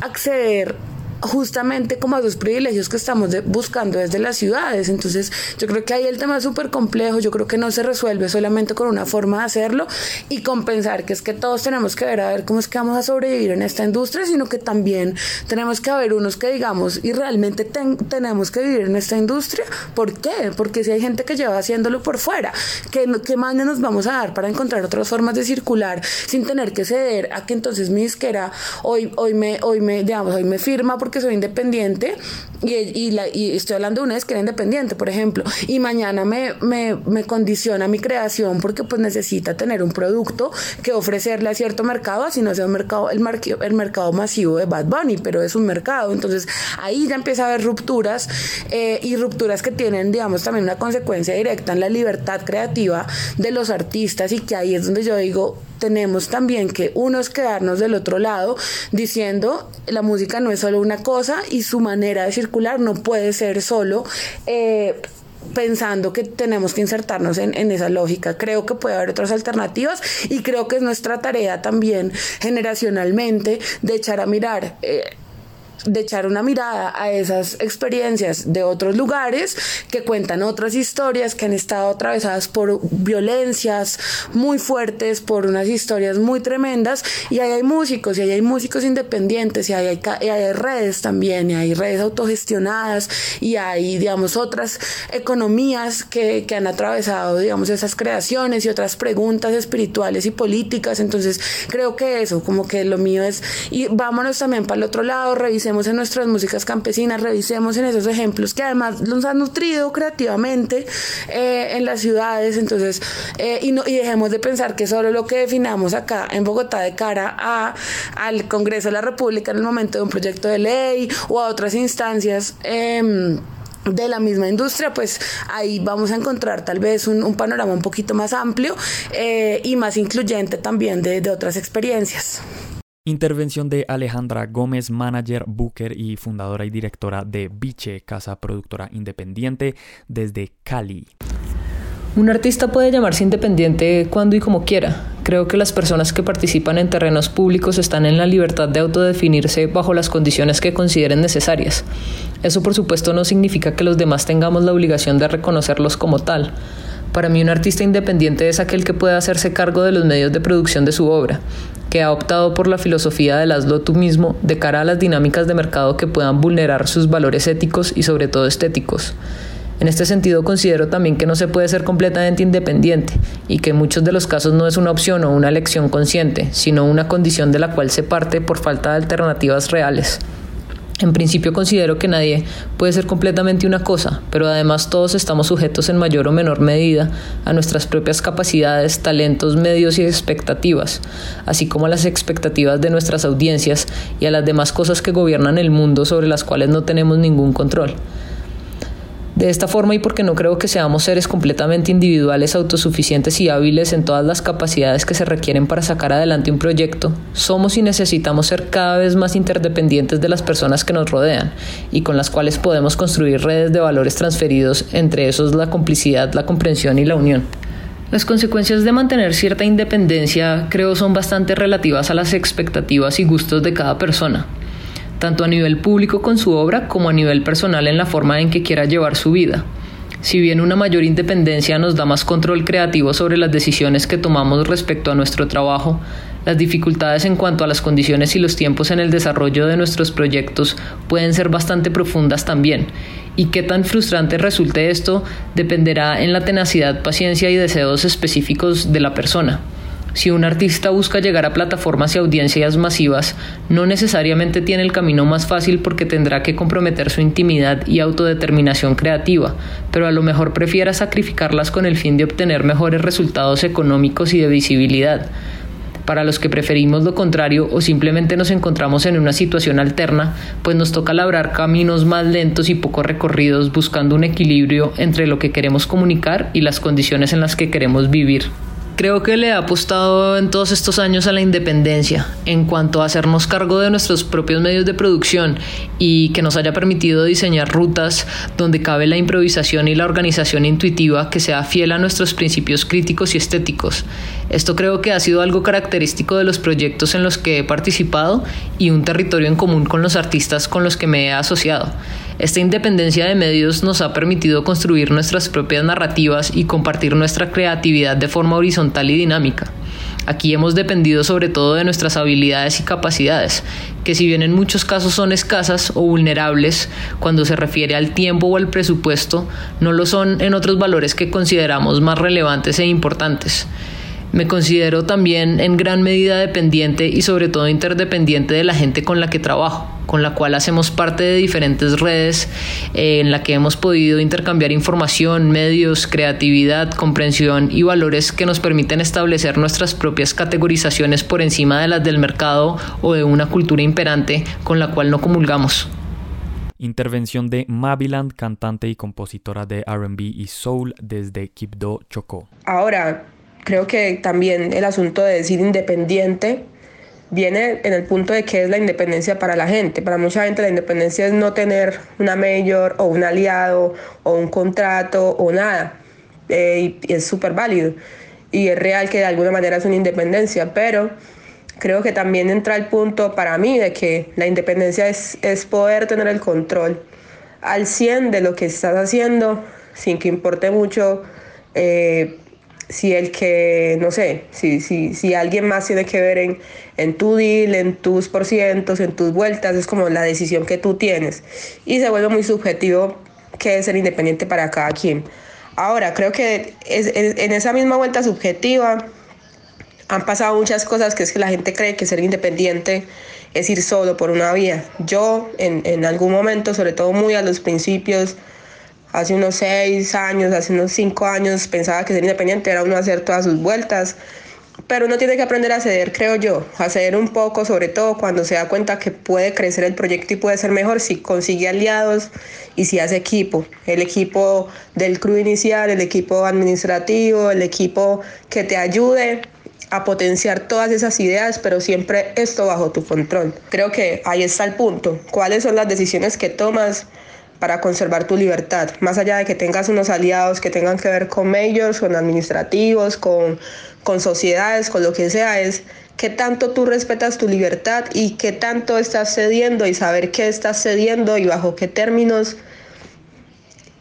acceder justamente como a los privilegios que estamos buscando desde las ciudades. Entonces, yo creo que ahí el tema es súper complejo, yo creo que no se resuelve solamente con una forma de hacerlo y compensar que es que todos tenemos que ver a ver cómo es que vamos a sobrevivir en esta industria, sino que también tenemos que haber unos que digamos, y realmente ten, tenemos que vivir en esta industria. ¿Por qué? Porque si hay gente que lleva haciéndolo por fuera, ¿qué, qué más nos vamos a dar para encontrar otras formas de circular sin tener que ceder a que entonces mi disquera hoy, hoy, me, hoy, me, digamos, hoy me firma porque soy independiente y, y, la, y, estoy hablando de una disquera independiente, por ejemplo, y mañana me, me, me, condiciona mi creación porque pues necesita tener un producto que ofrecerle a cierto mercado, así no sea un mercado, el, mar, el mercado masivo de Bad Bunny, pero es un mercado, entonces ahí ya empieza a haber rupturas eh, y rupturas que tienen, digamos, también una consecuencia directa en la libertad creativa de los artistas y que ahí es donde yo digo, tenemos también que unos quedarnos del otro lado diciendo la música no es solo una cosa y su manera de no puede ser solo eh, pensando que tenemos que insertarnos en, en, esa lógica. Creo que puede haber otras alternativas y creo que es nuestra tarea también generacionalmente de echar a mirar. Eh, de echar una mirada a esas experiencias de otros lugares que cuentan otras historias que han estado atravesadas por violencias muy fuertes, por unas historias muy tremendas. Y ahí hay músicos y ahí hay músicos independientes y ahí hay, redes también y hay redes autogestionadas y hay digamos otras economías que, que han atravesado digamos esas creaciones y otras preguntas espirituales y políticas. Entonces creo que eso como que lo mío es y vámonos también para el otro lado revisemos en nuestras músicas campesinas, revisemos en esos ejemplos que además nos han nutrido creativamente eh, en las ciudades, entonces, eh, y, no, y dejemos de pensar que solo lo que definamos acá en Bogotá de cara a, al Congreso de la República en el momento de un proyecto de ley o a otras instancias. Eh, de la misma industria, pues ahí vamos a encontrar tal vez un, panorama un poquito más amplio eh, y más incluyente también de otras experiencias. Intervención de Alejandra Gómez, manager, booker y fundadora y directora de Biche, casa productora independiente desde Cali. Un artista puede llamarse independiente cuando y como quiera. Creo que las personas que participan en terrenos públicos están en la libertad de autodefinirse bajo las condiciones que consideren necesarias. Eso por supuesto no significa que los demás tengamos la obligación de reconocerlos como tal. Para mí un artista independiente es aquel que puede hacerse cargo de los medios de producción de su obra, que ha optado por la filosofía del hazlo tú mismo de cara a las dinámicas de mercado que puedan vulnerar sus valores éticos y sobre todo estéticos. En este sentido considero también que no se puede ser completamente independiente y que en muchos de los casos no es una opción o una elección consciente, sino una condición de la cual se parte por falta de alternativas reales. En principio considero que nadie puede ser completamente una cosa, pero además todos estamos sujetos en mayor o menor medida a nuestras propias capacidades, talentos, medios y expectativas, así como a las expectativas de nuestras audiencias y a las demás cosas que gobiernan el mundo sobre las cuales no tenemos ningún control. De esta forma y porque no creo que seamos seres completamente individuales, autosuficientes y hábiles en todas las capacidades que se requieren para sacar adelante un proyecto, somos y necesitamos ser cada vez más interdependientes de las personas que nos rodean y con las cuales podemos construir redes de valores transferidos, entre esos la complicidad, la comprensión y la unión. Las consecuencias de mantener cierta independencia creo son bastante relativas a las expectativas y gustos de cada persona, tanto a nivel público con su obra como a nivel personal en la forma en que quiera llevar su vida. Si bien una mayor independencia nos da más control creativo sobre las decisiones que tomamos respecto a nuestro trabajo, las dificultades en cuanto a las condiciones y los tiempos en el desarrollo de nuestros proyectos pueden ser bastante profundas también, y qué tan frustrante resulte esto dependerá en la tenacidad, paciencia y deseos específicos de la persona. Si un artista busca llegar a plataformas y audiencias masivas, no necesariamente tiene el camino más fácil porque tendrá que comprometer su intimidad y autodeterminación creativa, pero a lo mejor prefiera sacrificarlas con el fin de obtener mejores resultados económicos y de visibilidad. Para los que preferimos lo contrario o simplemente nos encontramos en una situación alterna, pues nos toca labrar caminos más lentos y poco recorridos buscando un equilibrio entre lo que queremos comunicar y las condiciones en las que queremos vivir. Creo que le ha apostado en todos estos años a la independencia en cuanto a hacernos cargo de nuestros propios medios de producción y que nos haya permitido diseñar rutas donde cabe la improvisación y la organización intuitiva que sea fiel a nuestros principios críticos y estéticos. Esto creo que ha sido algo característico de los proyectos en los que he participado y un territorio en común con los artistas con los que me he asociado. Esta independencia de medios nos ha permitido construir nuestras propias narrativas y compartir nuestra creatividad de forma horizontal y dinámica. Aquí hemos dependido sobre todo de nuestras habilidades y capacidades, que si bien en muchos casos son escasas o vulnerables cuando se refiere al tiempo o al presupuesto, no lo son en otros valores que consideramos más relevantes e importantes. Me considero también en gran medida dependiente y sobre todo interdependiente de la gente con la que trabajo con la cual hacemos parte de diferentes redes eh, en la que hemos podido intercambiar información, medios, creatividad, comprensión y valores que nos permiten establecer nuestras propias categorizaciones por encima de las del mercado o de una cultura imperante con la cual no comulgamos. Intervención de Maviland, cantante y compositora de RB y Soul desde Quibdó, Chocó. Ahora, creo que también el asunto de decir independiente viene en el punto de que es la independencia para la gente. Para mucha gente la independencia es no tener una mayor o un aliado o un contrato o nada. Eh, y es súper válido. Y es real que de alguna manera es una independencia, pero creo que también entra el punto para mí de que la independencia es, es poder tener el control al 100 de lo que estás haciendo sin que importe mucho. Eh, si el que, no sé, si, si, si alguien más tiene que ver en, en tu deal, en tus porcientos, en tus vueltas, es como la decisión que tú tienes. Y se vuelve muy subjetivo que es ser independiente para cada quien. Ahora, creo que es, en esa misma vuelta subjetiva han pasado muchas cosas que es que la gente cree que ser independiente es ir solo por una vía. Yo en, en algún momento, sobre todo muy a los principios, hace unos seis años, hace unos cinco años, pensaba que ser independiente era uno hacer todas sus vueltas. Pero uno tiene que aprender a ceder, creo yo, a ceder un poco, sobre todo cuando se da cuenta que puede crecer el proyecto y puede ser mejor si consigue aliados y si hace equipo. El equipo del crew inicial, el equipo administrativo, el equipo que te ayude a potenciar todas esas ideas, pero siempre esto bajo tu control. Creo que ahí está el punto. ¿Cuáles son las decisiones que tomas? Para conservar tu libertad, más allá de que tengas unos aliados que tengan que ver con majors, con administrativos, con, con sociedades, con lo que sea, es qué tanto tú respetas tu libertad y qué tanto estás cediendo y saber qué estás cediendo y bajo qué términos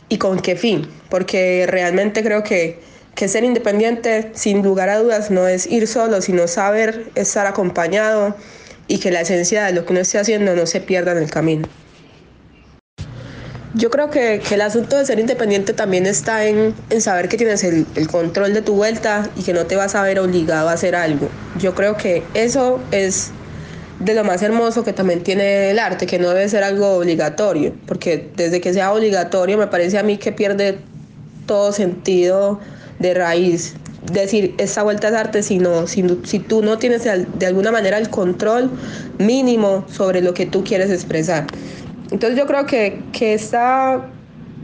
y con qué fin, porque realmente creo que, que ser independiente, sin lugar a dudas, no es ir solo, sino saber estar acompañado y que la esencia de lo que uno esté haciendo no se pierda en el camino. Yo creo que, el asunto de ser independiente también está en, en saber que tienes el, control de tu vuelta y que no te vas a ver obligado a hacer algo. Yo creo que eso es de lo más hermoso que también tiene el arte, que no debe ser algo obligatorio, porque desde que sea obligatorio me parece a mí que pierde todo sentido de raíz. Decir, esta vuelta es arte, sino, si, si tú no tienes de alguna manera el control mínimo sobre lo que tú quieres expresar. Entonces yo creo que, que esta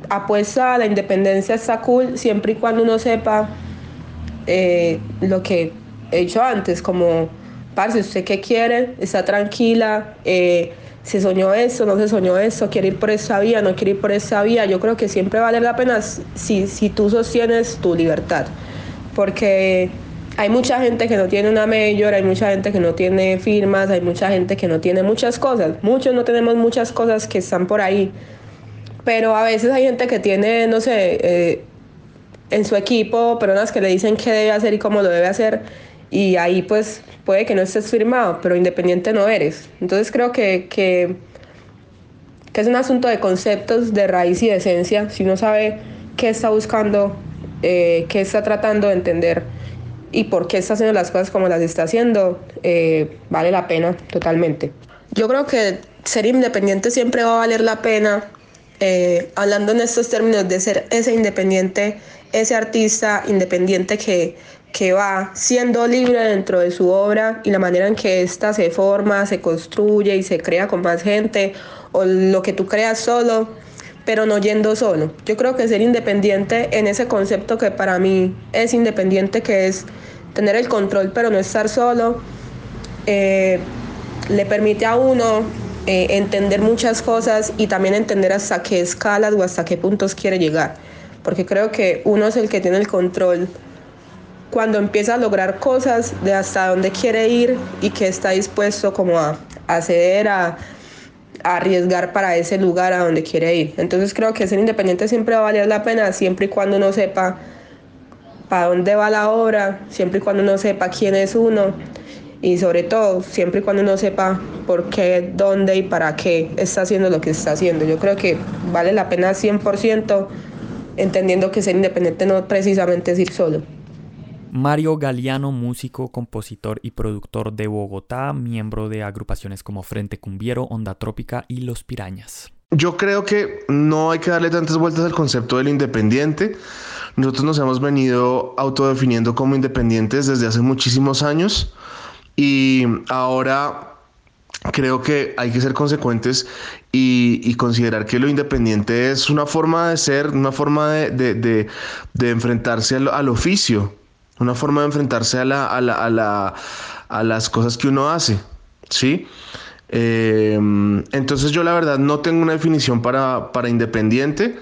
apuesta a la independencia está cool siempre y cuando uno sepa eh, lo que he dicho antes, como, parce, ¿usted qué quiere? ¿Está tranquila? Eh, ¿Se soñó esto? ¿No se soñó esto? ¿Quiere ir por esa vía? ¿No quiere ir por esa vía? Yo creo que siempre vale la pena si, si tú sostienes tu libertad. porque hay mucha gente que no tiene una mayor, hay mucha gente que no tiene firmas, hay mucha gente que no tiene muchas cosas. Muchos no tenemos muchas cosas que están por ahí. Pero a veces hay gente que tiene, no sé, eh, en su equipo personas que le dicen qué debe hacer y cómo lo debe hacer. Y ahí pues puede que no estés firmado, pero independiente no eres. Entonces creo que, que, es un asunto de conceptos, de raíz y de esencia. Si uno sabe qué está buscando, eh, qué está tratando de entender y por qué está haciendo las cosas como las está haciendo, eh, vale la pena totalmente. Yo creo que ser independiente siempre va a valer la pena, eh, hablando en estos términos de ser ese independiente, ese artista independiente que, que va siendo libre dentro de su obra y la manera en que ésta se forma, se construye y se crea con más gente, o lo que tú creas solo, pero no yendo solo. Yo creo que ser independiente en ese concepto que para mí es independiente, que es tener el control pero no estar solo, eh, le permite a uno eh, entender muchas cosas y también entender hasta qué escalas o hasta qué puntos quiere llegar. Porque creo que uno es el que tiene el control cuando empieza a lograr cosas de hasta dónde quiere ir y que está dispuesto como a, acceder a, arriesgar para ese lugar a donde quiere ir. Entonces creo que ser independiente siempre va a valer la pena siempre y cuando uno sepa para dónde va la obra, siempre y cuando uno sepa quién es uno y sobre todo siempre y cuando uno sepa por qué, dónde y para qué está haciendo lo que está haciendo. Yo creo que vale la pena 100% entendiendo que ser independiente no precisamente es ir solo. Mario Galeano, músico, compositor y productor de Bogotá, miembro de agrupaciones como Frente Cumbiero, Onda Trópica y Los Pirañas. Yo creo que no hay que darle tantas vueltas al concepto del independiente. Nosotros nos hemos venido autodefiniendo como independientes desde hace muchísimos años y ahora creo que hay que ser consecuentes y, considerar que lo independiente es una forma de ser, una forma de, enfrentarse al oficio una forma de enfrentarse a, la, a, la, a, las cosas que uno hace, ¿sí? Em, entonces yo la verdad no tengo una definición para, para independiente,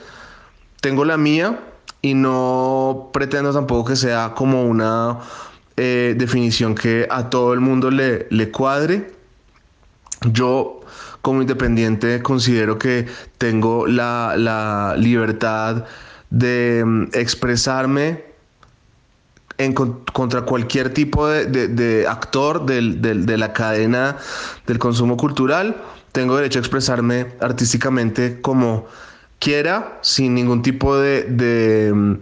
tengo la mía y no pretendo tampoco que sea como una eh, definición que a todo el mundo le, le cuadre. Yo como independiente considero que tengo la, la libertad de mm, expresarme contra cualquier tipo de, actor de la cadena del consumo cultural. Tengo derecho a expresarme artísticamente como quiera, sin ningún tipo de, mm,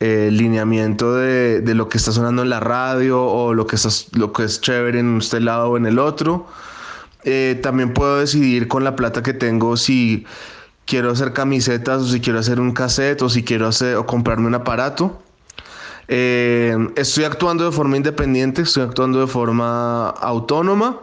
eh, lineamiento de, lo que está sonando en la radio o lo que, lo que es chévere en este lado o en el otro. Eh, también puedo decidir con la plata que tengo si quiero hacer camisetas o si quiero hacer un cassette o si quiero hacer o comprarme un aparato. Eh, estoy actuando de forma independiente, estoy actuando de forma autónoma.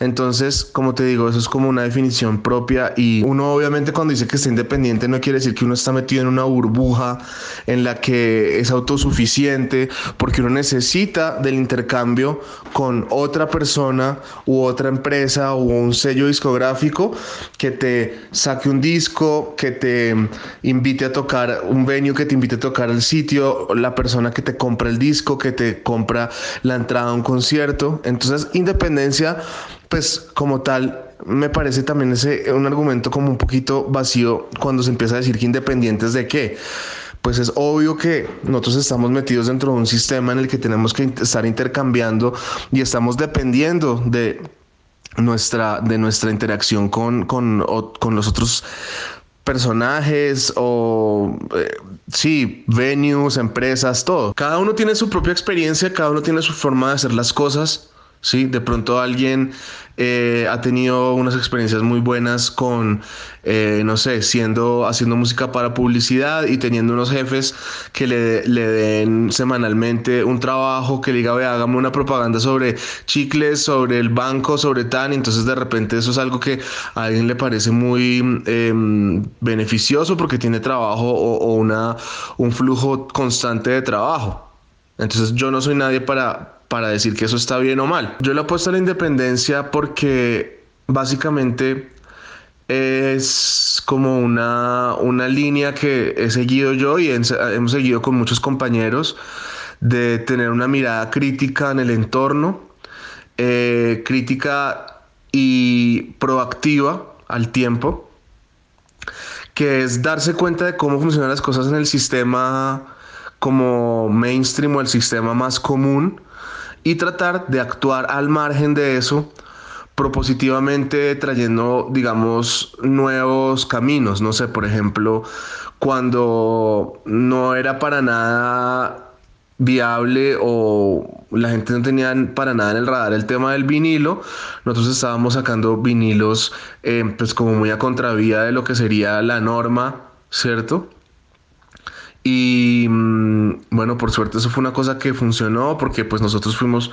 Entonces, como te digo, eso es como una definición propia y uno obviamente cuando dice que está independiente no quiere decir que uno está metido en una burbuja en la que es autosuficiente, porque uno necesita del intercambio con otra persona u otra empresa o un sello discográfico que te saque un disco, que te invite a tocar un venue, que te invite a tocar el sitio, la persona que te compra el disco, que te compra la entrada a un concierto. Entonces, independencia pues como tal, me parece también ese un argumento como un poquito vacío cuando se empieza a decir que independientes de qué. Pues es obvio que nosotros estamos metidos dentro de un sistema en el que tenemos que estar intercambiando y estamos dependiendo de nuestra, de nuestra interacción con, con, los otros personajes o eh, sí, venues, empresas, todo. Cada uno tiene su propia experiencia, cada uno tiene su forma de hacer las cosas ¿sí? De pronto alguien eh, ha tenido unas experiencias muy buenas con, eh, no sé, siendo, haciendo música para publicidad y teniendo unos jefes que le, le den semanalmente un trabajo que le diga, vea, hágame una propaganda sobre chicles, sobre el banco, sobre tan, entonces de repente eso es algo que a alguien le parece muy em, beneficioso porque tiene trabajo o, o una, un flujo constante de trabajo. Entonces yo no soy nadie para, para decir que eso está bien o mal. Yo le apuesto a la independencia porque básicamente es como una, una línea que he seguido yo y hemos seguido con muchos compañeros de tener una mirada crítica en el entorno, eh, crítica y proactiva al tiempo, que es darse cuenta de cómo funcionan las cosas en el sistema como mainstream o el sistema más común y tratar de actuar al margen de eso propositivamente trayendo, digamos, nuevos caminos. No sé, por ejemplo, cuando no era para nada viable o la gente no tenía para nada en el radar el tema del vinilo, nosotros estábamos sacando vinilos eh, pues como muy a contravía de lo que sería la norma, ¿cierto? Y mm, bueno, por suerte eso fue una cosa que funcionó porque pues nosotros fuimos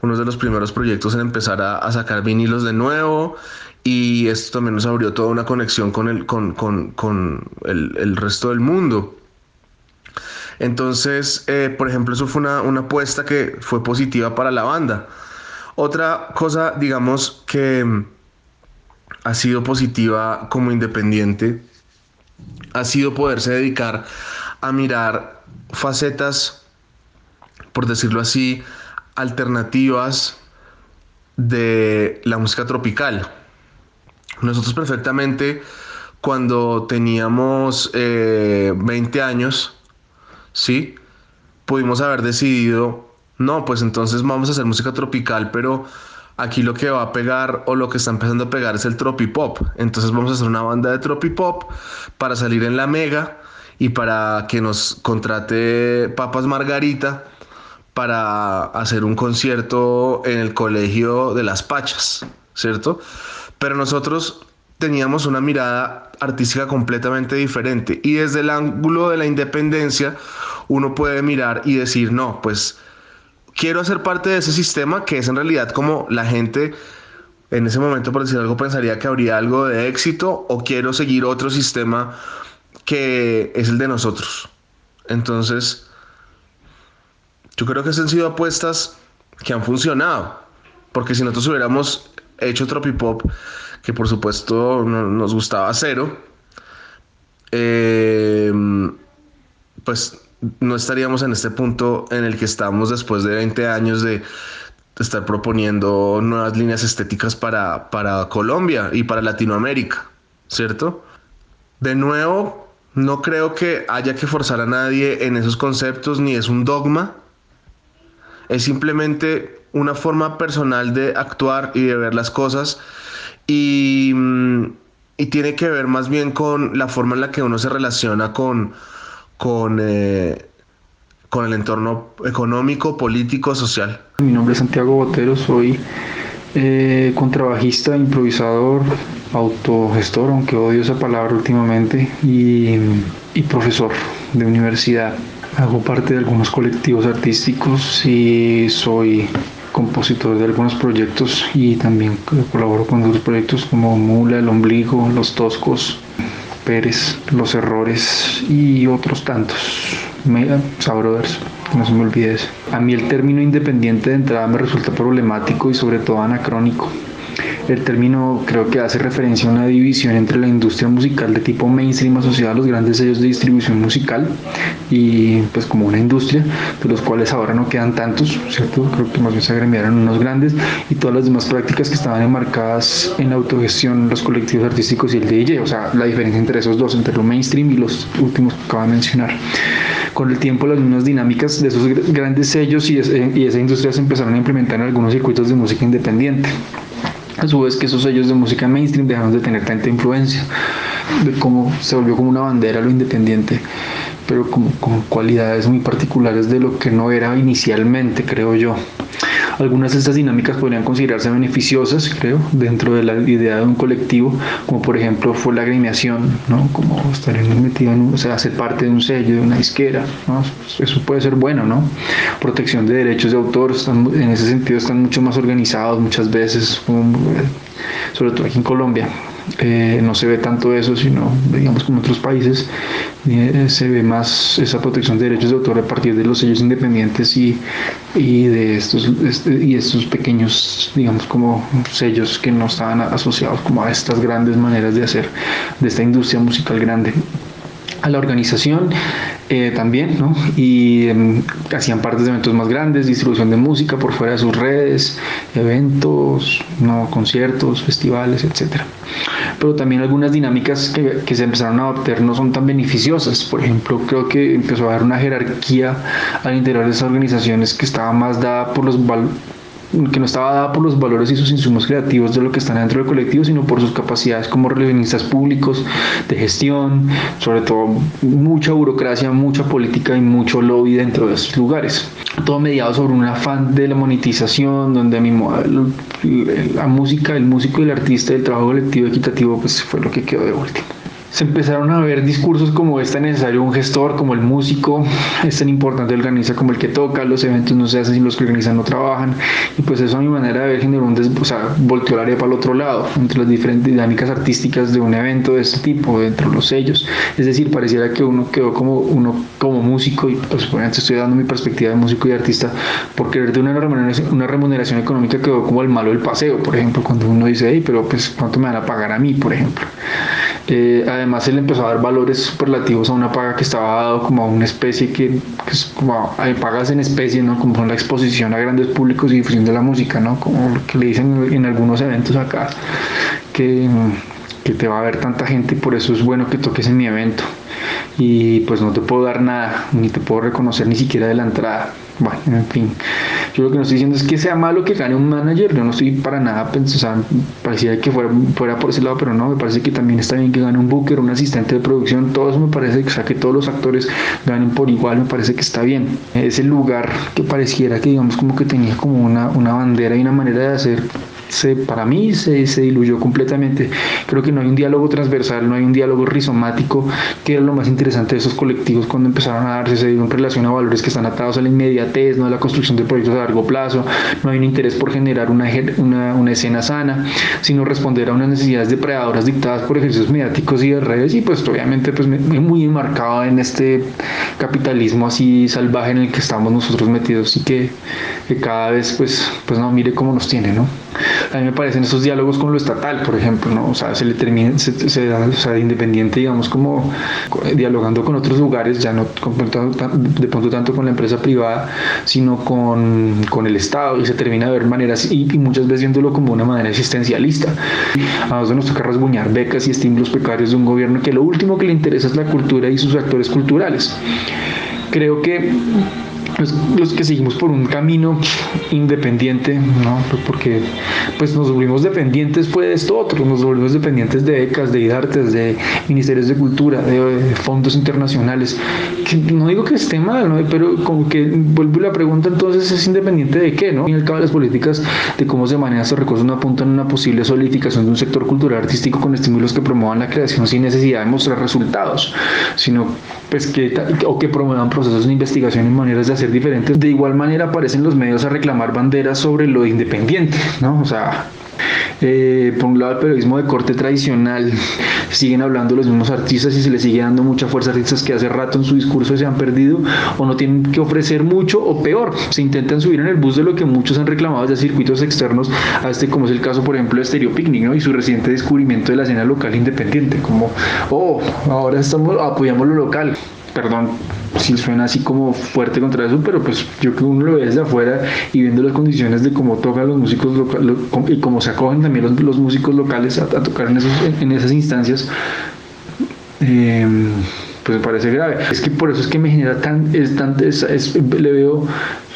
uno de los primeros proyectos en empezar a, sacar vinilos de nuevo y esto también nos abrió toda una conexión con el, con, con, con el, el, resto del mundo. Entonces, eh, por ejemplo, eso fue una, una apuesta que fue positiva para la banda. Otra cosa, digamos, que mm, ha sido positiva como independiente, ha sido poderse dedicar a mirar facetas, por decirlo así, alternativas de la música tropical. Nosotros perfectamente cuando teníamos 20 eh, años, ¿sí? Pudimos haber decidido, no, pues entonces vamos a hacer música tropical, pero aquí lo que va a pegar o lo que está empezando a pegar es el tropipop. Entonces vamos a hacer una banda de tropipop para salir en la mega y para que nos contrate Papas Margarita para hacer un concierto en el colegio de las Pachas, ¿cierto? Pero nosotros teníamos una mirada artística completamente diferente y desde el ángulo de la independencia uno puede mirar y decir, no, pues quiero hacer parte de ese sistema que es en realidad como la gente en ese momento, por decir algo, pensaría que habría algo de éxito o quiero seguir otro sistema que es el de nosotros. Entonces, yo creo que esas han sido apuestas que han funcionado, porque si nosotros hubiéramos hecho Tropipop, que por supuesto nos gustaba cero, eh, pues no estaríamos en este punto en el que estamos después de 20 años de estar proponiendo nuevas líneas estéticas para, para Colombia y para Latinoamérica, ¿cierto? De nuevo, no creo que haya que forzar a nadie en esos conceptos, ni es un dogma, es simplemente una forma personal de actuar y de ver las cosas y, mm, y tiene que ver más bien con la forma en la que uno se relaciona con, con, eh, con el entorno económico, político, social. Mi nombre es Santiago Botero, soy eh, contrabajista, improvisador, autogestor, aunque odio esa palabra últimamente, y, y profesor de universidad. Hago parte de algunos colectivos artísticos y soy compositor de algunos proyectos y también colaboro con otros proyectos como Mula, El Ombligo, Los Toscos, Pérez, Los Errores y otros tantos. Sabrothers, no se me olvide eso. A mí el término independiente de entrada me resulta problemático y sobre todo anacrónico. El término creo que hace referencia a una división entre la industria musical de tipo mainstream asociada a los grandes sellos de distribución musical y pues como una industria de los cuales ahora no quedan tantos, ¿cierto? Creo que más bien se agremiaron unos grandes y todas las demás prácticas que estaban enmarcadas en la autogestión, los colectivos artísticos y el DJ, o sea, la diferencia entre esos dos, entre lo mainstream y los últimos que acabo de mencionar. Con el tiempo las mismas dinámicas de esos grandes sellos y, y esa industria se empezaron a implementar en algunos circuitos de música independiente. A su vez que esos sellos de música mainstream dejaron de tener tanta influencia, de cómo se volvió como una bandera lo independiente, pero con cualidades muy particulares de lo que no era inicialmente, creo yo. Algunas de estas dinámicas podrían considerarse beneficiosas, creo, dentro de la idea de un colectivo, como por ejemplo fue la agremiación, ¿no? Como estar metido en, o sea, ser parte de un sello, de una disquera, ¿no? Eso puede ser bueno, ¿no? Protección de derechos de autor, en ese sentido están mucho más organizados muchas veces, sobre todo aquí en Colombia. Eh, no se ve tanto eso, sino digamos como en otros países eh, se ve más esa protección de derechos de autor a partir de los sellos independientes y, y de estos este, y estos pequeños digamos como sellos que no estaban asociados como a estas grandes maneras de hacer de esta industria musical grande a la organización eh, también, ¿no? Y em, hacían partes de eventos más grandes, distribución de música por fuera de sus redes, eventos, ¿no? conciertos, festivales, etcétera. Pero también algunas dinámicas que, que, se empezaron a adoptar no son tan beneficiosas. Por ejemplo, creo que empezó a haber una jerarquía al interior de esas organizaciones que estaba más dada por los que no estaba dada por los valores y sus insumos creativos de lo que están dentro del colectivo, sino por sus capacidades como relacionistas públicos, de gestión, sobre todo mucha burocracia, mucha política y mucho lobby dentro de esos lugares. Todo mediado sobre un afán de la monetización, donde mi, la música, el músico y el artista, el trabajo colectivo equitativo, pues fue lo que quedó de último se empezaron a ver discursos como es tan necesario un gestor, como el músico, es tan importante el organiza como el que toca, los eventos no se hacen si los que organizan no trabajan, y pues eso a mi manera de ver generó un, des, o sea, volteó el área para el otro lado, entre las diferentes dinámicas artísticas de un evento de este tipo, dentro de los sellos, es decir, pareciera que uno quedó como uno como músico, y pues obviamente estoy dando mi perspectiva de músico y artista, por querer de una remuneración, una remuneración económica quedó como el malo del paseo, por ejemplo, cuando uno dice, hey, pero pues cuánto me van a pagar a mí, por ejemplo. Eh, además, él empezó a dar valores superlativos a una paga que estaba dado como a una especie que, es como hay pagas en especie, ¿no? Como son la exposición a grandes públicos y difusión de la música, ¿no? Como lo que le dicen en algunos eventos acá, que, que te va a ver tanta gente y por eso es bueno que toques en mi evento. Y pues no te puedo dar nada, ni te puedo reconocer ni siquiera de la entrada. Bueno, en fin. Yo lo que no estoy diciendo es que sea malo que gane un manager. Yo no estoy para nada pensando, parecía que fuera, fuera por ese lado, pero no, me parece que también está bien que gane un booker, un asistente de producción. Todo eso me parece que, o sea, que todos los actores ganen por igual, me parece que está bien. Ese lugar que pareciera que, digamos, como que tenía como una, una bandera y una manera de hacer se, para mí se, se, diluyó completamente. Creo que no hay un diálogo transversal, no hay un diálogo rizomático, que era lo más interesante de esos colectivos cuando empezaron a darse, se dio en relación a valores que están atados a la inmediatez, no a la construcción de proyectos a largo plazo, no hay un interés por generar una, una, una escena sana, sino responder a unas necesidades depredadoras dictadas por ejercicios mediáticos y de redes, y pues obviamente pues muy enmarcado en este capitalismo así salvaje en el que estamos nosotros metidos y que, que cada vez pues, pues no, mire cómo nos tiene, ¿no? A mí me parecen esos diálogos con lo estatal, por ejemplo, ¿no? O sea, se le termina, se, da, o sea, independiente, digamos, como dialogando con otros lugares, ya no de pronto tanto con la empresa privada, sino con, con el Estado, y se termina de ver maneras, y, muchas veces viéndolo como una manera existencialista. A nosotros nos toca rasguñar becas y estímulos precarios de un gobierno que lo último que le interesa es la cultura y sus actores culturales. Creo que los, que seguimos por un camino independiente, ¿no? Pues porque pues nos volvimos dependientes fue de esto otro, nos volvimos dependientes de becas, de IDARTES, de ministerios de cultura, de, fondos internacionales. No digo que esté mal, pero como que vuelve la pregunta entonces es independiente de qué, ¿no? Y el cabo las políticas de cómo se manejan estos recursos no apuntan a una posible solidificación de un sector cultural artístico con estímulos que promuevan la creación sin necesidad de mostrar resultados, sino pues que o que promuevan procesos de investigación y maneras de hacer diferentes. De igual manera aparecen los medios a reclamar banderas sobre lo independiente, ¿no? O sea, eh, por un lado el periodismo de corte tradicional siguen hablando los mismos artistas y se les sigue dando mucha fuerza a artistas que hace rato en su discurso se han perdido o no tienen que ofrecer mucho o peor, se intentan subir en el bus de lo que muchos han reclamado de circuitos externos a este como es el caso por ejemplo de Stereo Picnic ¿no? y su reciente descubrimiento de la escena local independiente como oh ahora estamos apoyamos lo local perdón si suena así como fuerte contra eso, pero pues yo que uno lo ve desde afuera y viendo las condiciones de cómo tocan los músicos locales y cómo se acogen también los, músicos locales a, tocar en, esos, esas instancias, em, pues me parece grave. Es que por eso es que me genera tan, es, tan es, le veo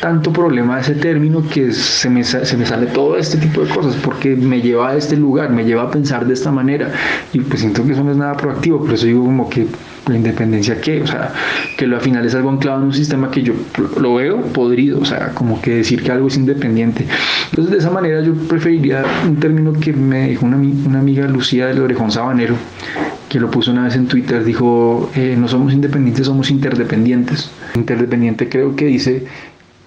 tanto problema a ese término que se me, se me sale todo este tipo de cosas, porque me lleva a este lugar, me lleva a pensar de esta manera, y pues siento que eso no es nada proactivo, por eso digo como que la independencia que, o sea, que lo al final es algo anclado en un sistema que yo lo veo podrido, o sea, como que decir que algo es independiente. Entonces, de esa manera yo preferiría un término que me dijo una, amiga Lucía del Orejón Sabanero, que lo puso una vez en Twitter, dijo, eh, no somos independientes, somos interdependientes. Interdependiente creo que dice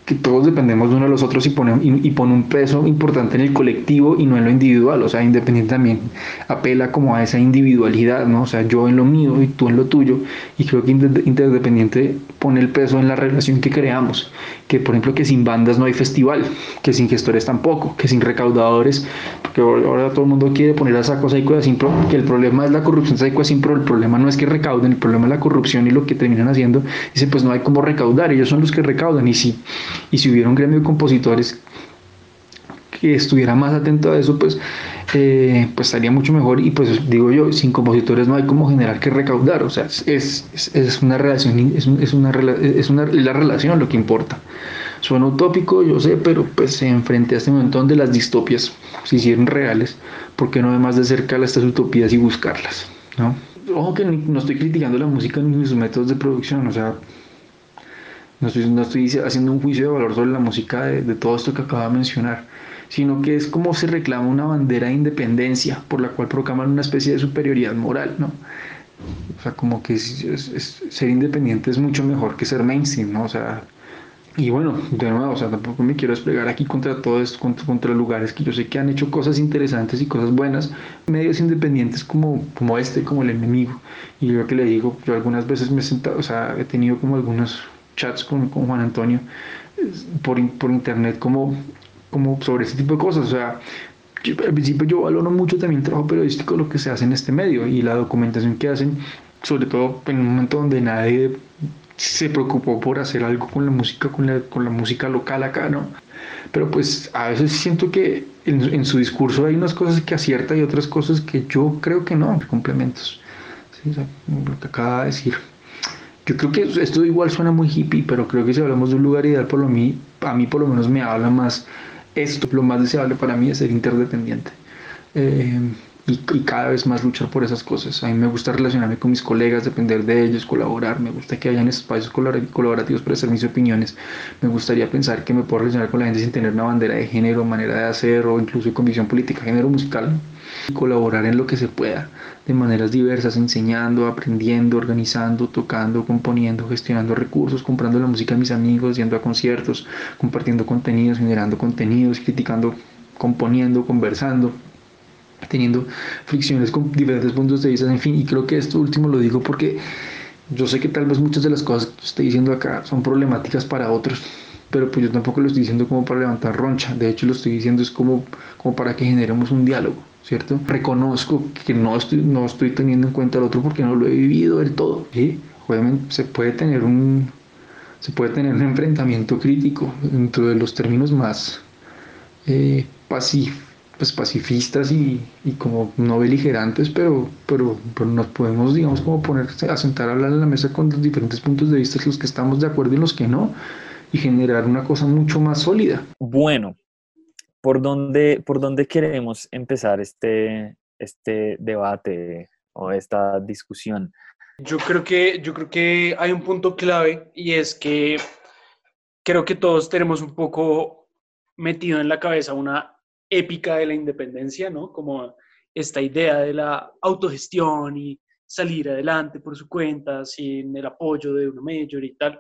que todos dependemos de uno de los otros y pone, y, pone un peso importante en el colectivo y no en lo individual. O sea, Independiente también apela como a esa individualidad, ¿no? O sea, yo en lo mío y tú en lo tuyo. Y creo que Interdependiente pone el peso en la relación que creamos. Que, por ejemplo, que sin bandas no hay festival, que sin gestores tampoco, que sin recaudadores, porque ahora todo el mundo quiere poner a saco Saico de Simpro, que el problema es la corrupción Saico de Simpro, el problema no es que recauden, el problema es la corrupción y lo que terminan haciendo. Dice, pues no hay cómo recaudar, ellos son los que recaudan. Y si y si hubiera un gremio de compositores que estuviera más atento a eso, pues, eh, pues estaría mucho mejor. Y pues digo yo, sin compositores no hay como generar que recaudar. O sea, es, es, una relación, es, es, una, es, una, la relación lo que importa. Suena utópico, yo sé, pero pues enfrente a este montón de las distopias se hicieron reales, ¿por qué no además de cerca estas utopías y buscarlas? ¿no? Ojo que no estoy criticando la música ni sus métodos de producción, o sea, no estoy, no estoy haciendo un juicio de valor sobre la música de, de todo esto que acabo de mencionar, sino que es como se reclama una bandera de independencia por la cual proclaman una especie de superioridad moral, ¿no? O sea, como que ser independiente es mucho mejor que ser mainstream, ¿no? O sea, y bueno, de nuevo, o sea, tampoco me quiero desplegar aquí contra todo esto, contra, lugares que yo sé que han hecho cosas interesantes y cosas buenas, medios independientes como, como este, como el enemigo. Y yo que le digo, yo algunas veces me he sentado, o sea, he tenido como algunos chats con, con Juan Antonio por, por, internet como, como sobre este tipo de cosas. O sea, al principio yo valoro mucho también el trabajo periodístico, lo que se hace en este medio y la documentación que hacen, sobre todo en un momento donde nadie se preocupó por hacer algo con la música, con la, con la música local acá, ¿no? Pero pues a veces siento que en, en, su discurso hay unas cosas que acierta y otras cosas que yo creo que no, complementos. ¿sí? O sea, lo que acaba de decir. Yo creo que esto igual suena muy hippie, pero creo que si hablamos de un lugar ideal, por lo mí, a mí por lo menos me habla más esto. Lo más deseable para mí es ser interdependiente. Eh, y, cada vez más luchar por esas cosas. A mí me gusta relacionarme con mis colegas, depender de ellos, colaborar. Me gusta que hayan espacios colaborativos para hacer mis opiniones. Me gustaría pensar que me puedo relacionar con la gente sin tener una bandera de género, manera de hacer o incluso con visión política, género musical. Colaborar en lo que se pueda de maneras diversas, enseñando, aprendiendo, organizando, tocando, componiendo, gestionando recursos, comprando la música a mis amigos, yendo a conciertos, compartiendo contenidos, generando contenidos, criticando, componiendo, conversando, teniendo fricciones con diferentes puntos de vista, en fin, y creo que esto último lo digo porque yo sé que tal vez muchas de las cosas que estoy diciendo acá son problemáticas para otros, pero pues yo tampoco lo estoy diciendo como para levantar roncha, de hecho lo estoy diciendo es como, como para que generemos un diálogo. ¿Cierto? Reconozco que no estoy, no estoy teniendo en cuenta el otro porque no lo he vivido del todo. ¿sí? Obviamente se puede tener un, se puede tener un enfrentamiento crítico dentro de los términos más eh, pues pacifistas y, y, como no beligerantes, pero, pero, pero, nos podemos, digamos, como poner a sentar a hablar en la mesa con los diferentes puntos de vista, los que estamos de acuerdo y los que no, y generar una cosa mucho más sólida. Bueno, ¿Por dónde, por dónde queremos empezar este, este debate o esta discusión? Yo creo, que, yo creo que hay un punto clave y es que creo que todos tenemos un poco metido en la cabeza una épica de la independencia, ¿no? Como esta idea de la autogestión y salir adelante por su cuenta sin el apoyo de una mayor y tal.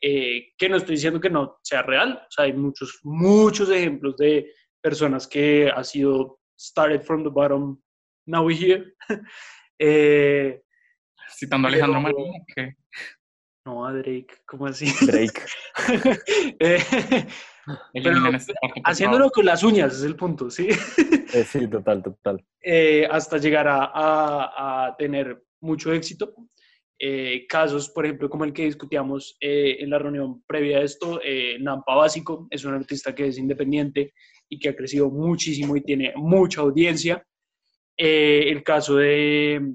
Eh, que no estoy diciendo que no sea real, o sea, hay muchos, muchos ejemplos de personas que ha sido started from the bottom, now we here. [LAUGHS] eh, Citando a Alejandro Marín, No, a Drake, ¿cómo así? [LAUGHS] Drake. [LAUGHS] eh, haciéndolo con las uñas, es el punto, ¿sí? Eh, sí, total, total. Eh, hasta llegar a, a, a, tener mucho éxito. Eh, casos, por ejemplo, como el que discutíamos en la reunión previa a esto, Nampa Básico es un artista que es independiente y que ha crecido muchísimo y tiene mucha audiencia. Eh, el caso de,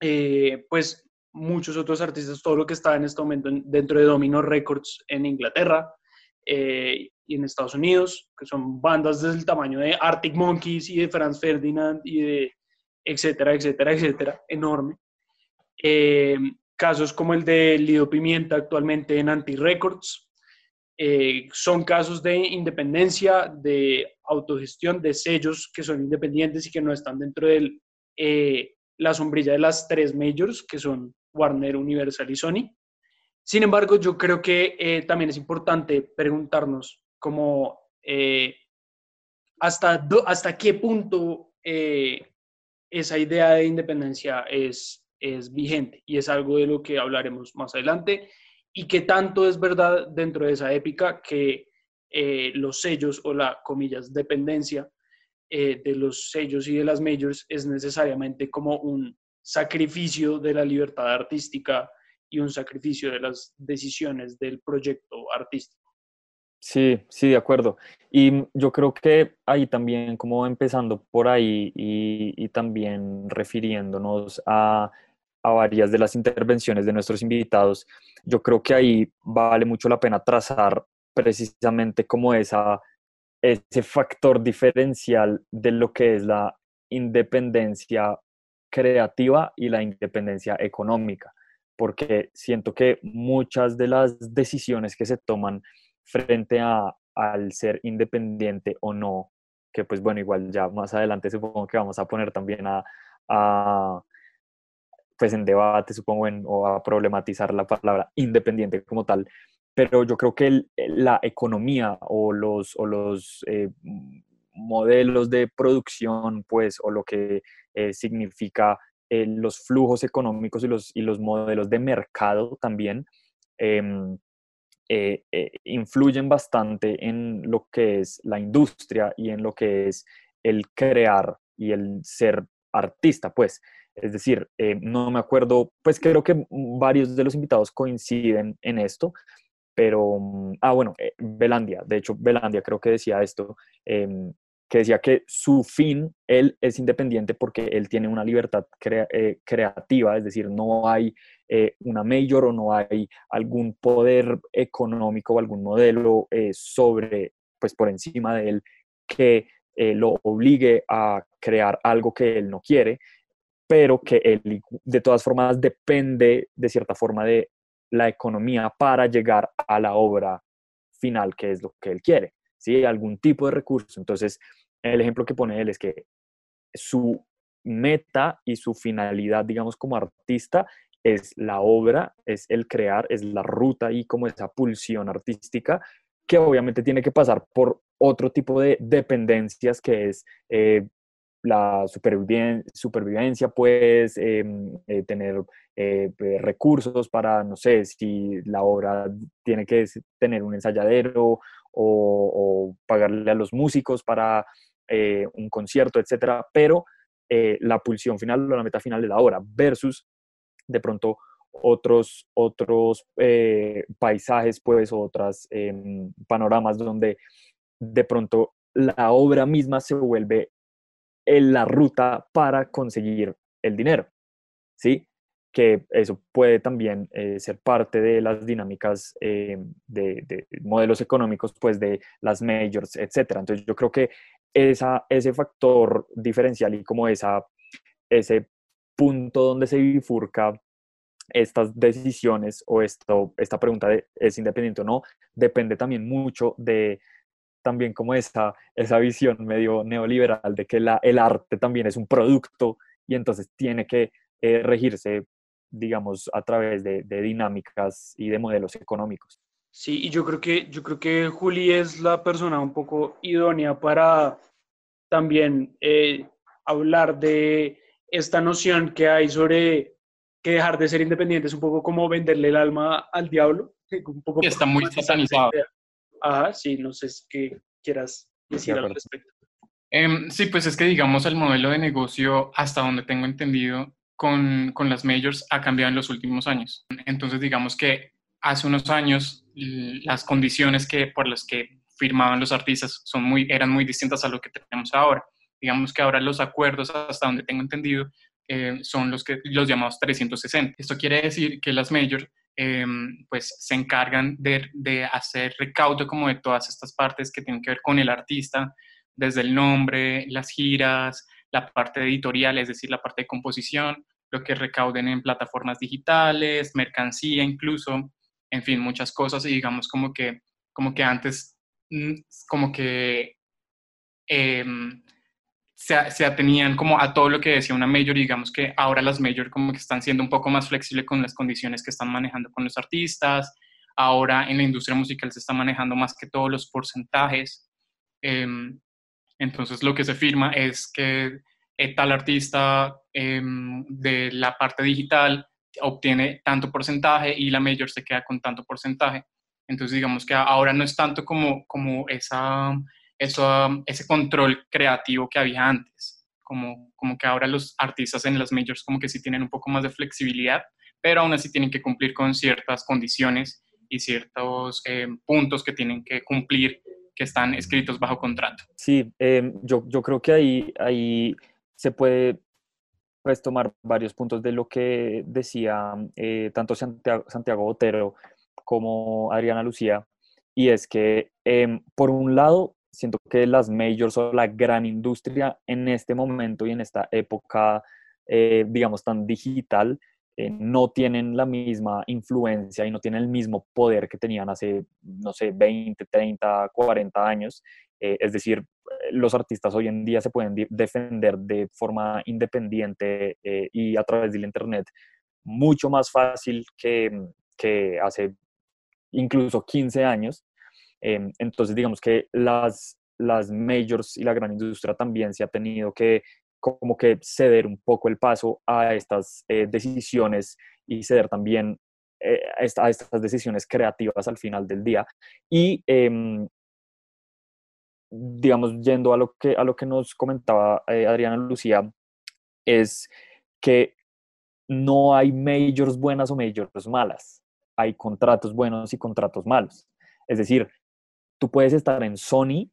eh, pues, muchos otros artistas, todo lo que está en este momento dentro de Domino Records en Inglaterra eh, y en Estados Unidos, que son bandas del tamaño de Arctic Monkeys y de Franz Ferdinand y de etcétera, etcétera, etcétera, enorme. casos como el de Lido Pimienta actualmente en Anti Records, eh, son casos de independencia, de autogestión, de sellos que son independientes y que no están dentro de eh, la sombrilla de las tres majors, que son Warner, Universal y Sony. Sin embargo, yo creo que eh, también es importante preguntarnos cómo eh, hasta, hasta qué punto eh, esa idea de independencia es, es vigente y es algo de lo que hablaremos más adelante y qué tanto es verdad dentro de esa épica que los sellos o la, comillas, dependencia de los sellos y de las majors es necesariamente como un sacrificio de la libertad artística y un sacrificio de las decisiones del proyecto artístico. Sí, sí, de acuerdo. Y yo creo que ahí también, como empezando por ahí y, también refiriéndonos a, a, varias de las intervenciones de nuestros invitados, yo creo que ahí vale mucho la pena trazar precisamente como esa, ese factor diferencial de lo que es la independencia creativa y la independencia económica porque siento que muchas de las decisiones que se toman frente a, al ser independiente o no, que pues bueno, igual ya más adelante supongo que vamos a poner también a, pues en debate, supongo, o a problematizar la palabra independiente como tal, pero yo creo que la economía o los, o los eh, modelos de producción, pues, o lo que eh, significa eh, los flujos económicos y los, y los modelos de mercado también em, eh, eh, influyen bastante en lo que es la industria y en lo que es el crear y el ser artista, pues. Es decir, no me acuerdo, pues creo que varios de los invitados coinciden en esto, pero, mm, ah, bueno, Belandia, de hecho, Belandia creo que decía esto, em, que decía que su fin, él es independiente porque él tiene una libertad eh, creativa, es decir, no hay eh, una mayor o no hay algún poder económico o algún modelo eh, sobre, pues por encima de él, que lo obligue a crear algo que él no quiere, pero que él de todas formas depende de cierta forma de la economía para llegar a la obra final, que es lo que él quiere, ¿sí? Algún tipo de recurso. Entonces, el ejemplo que pone él es que su meta y su finalidad, digamos, como artista es la obra, es el crear, es la ruta y como esa pulsión artística que obviamente tiene que pasar por otro tipo de dependencias que es eh, la supervivencia, pues, em, eh, tener eh, recursos para, no sé, si la obra tiene que tener un ensayadero o pagarle a los músicos para eh, un concierto, etcétera, pero la pulsión final o la meta final de la obra versus de pronto otros, otros paisajes, pues, otros em, panoramas donde de pronto la obra misma se vuelve en la ruta para conseguir el dinero, ¿sí? Que eso puede también ser parte de las dinámicas de, de, modelos económicos, pues, de las majors, etcétera. Entonces, yo creo que ese factor diferencial y como esa, ese punto donde se bifurca estas decisiones o esto, esta pregunta de es independiente o no, depende también mucho de también como esa, esa visión medio neoliberal de que la, el arte también es un producto y entonces tiene que eh, regirse, digamos, a través de, de dinámicas y de modelos económicos. Sí, y yo creo que, yo creo que Juli es la persona un poco idónea para también eh, hablar de esta noción que hay sobre que dejar de ser independiente es un poco como venderle el alma al diablo. [LAUGHS] Un poco está muy satanizado. Ajá, sí, no sé qué quieras decir al respecto. Em, sí, pues es que digamos el modelo de negocio, hasta donde tengo entendido, con, con las majors ha cambiado en los últimos años. Entonces digamos que hace unos años las condiciones que, por las que firmaban los artistas son muy, eran muy distintas a lo que tenemos ahora. Digamos que ahora los acuerdos, hasta donde tengo entendido, eh, son los, que, los llamados 360. Esto quiere decir que las majors eh, pues se encargan de, de, hacer recaudo como de todas estas partes que tienen que ver con el artista, desde el nombre, las giras, la parte editorial, es decir, la parte de composición, lo que recauden en plataformas digitales, mercancía incluso, en fin, muchas cosas y digamos como que, como que antes, mm, como que em, se, se, atenían como a todo lo que decía una major, digamos que ahora las major como que están siendo un poco más flexibles con las condiciones que están manejando con los artistas, ahora en la industria musical se está manejando más que todos los porcentajes, em, entonces lo que se firma es que eh, tal artista em, de la parte digital obtiene tanto porcentaje y la major se queda con tanto porcentaje. Entonces digamos que ahora no es tanto como, como esa eso, ese control creativo que había antes. Como, como que ahora los artistas en las majors como que sí tienen un poco más de flexibilidad, pero aún así tienen que cumplir con ciertas condiciones y ciertos eh, puntos que tienen que cumplir que están escritos bajo contrato. Sí, em, yo, yo creo que ahí, ahí se puede pues, tomar varios puntos de lo que decía eh, tanto Santiago, Santiago Botero como Adriana Lucía, y es que em, por un lado siento que las majors o la gran industria en este momento y en esta época, eh, digamos, tan digital, eh, no tienen la misma influencia y no tienen el mismo poder que tenían hace, no sé, 20, 30, 40 años. Eh, es decir, los artistas hoy en día se pueden defender de forma independiente y a través del Internet mucho más fácil que, que hace incluso 15 años. Em, entonces, digamos que las, las majors y la gran industria también se ha tenido que como que ceder un poco el paso a estas eh, decisiones y ceder también eh, a, estas decisiones creativas al final del día. Y em, digamos, yendo a lo que, a lo que nos comentaba eh, Adriana Lucía, es que no hay majors buenas o majors malas, hay contratos buenos y contratos malos. Es decir, tú puedes estar en Sony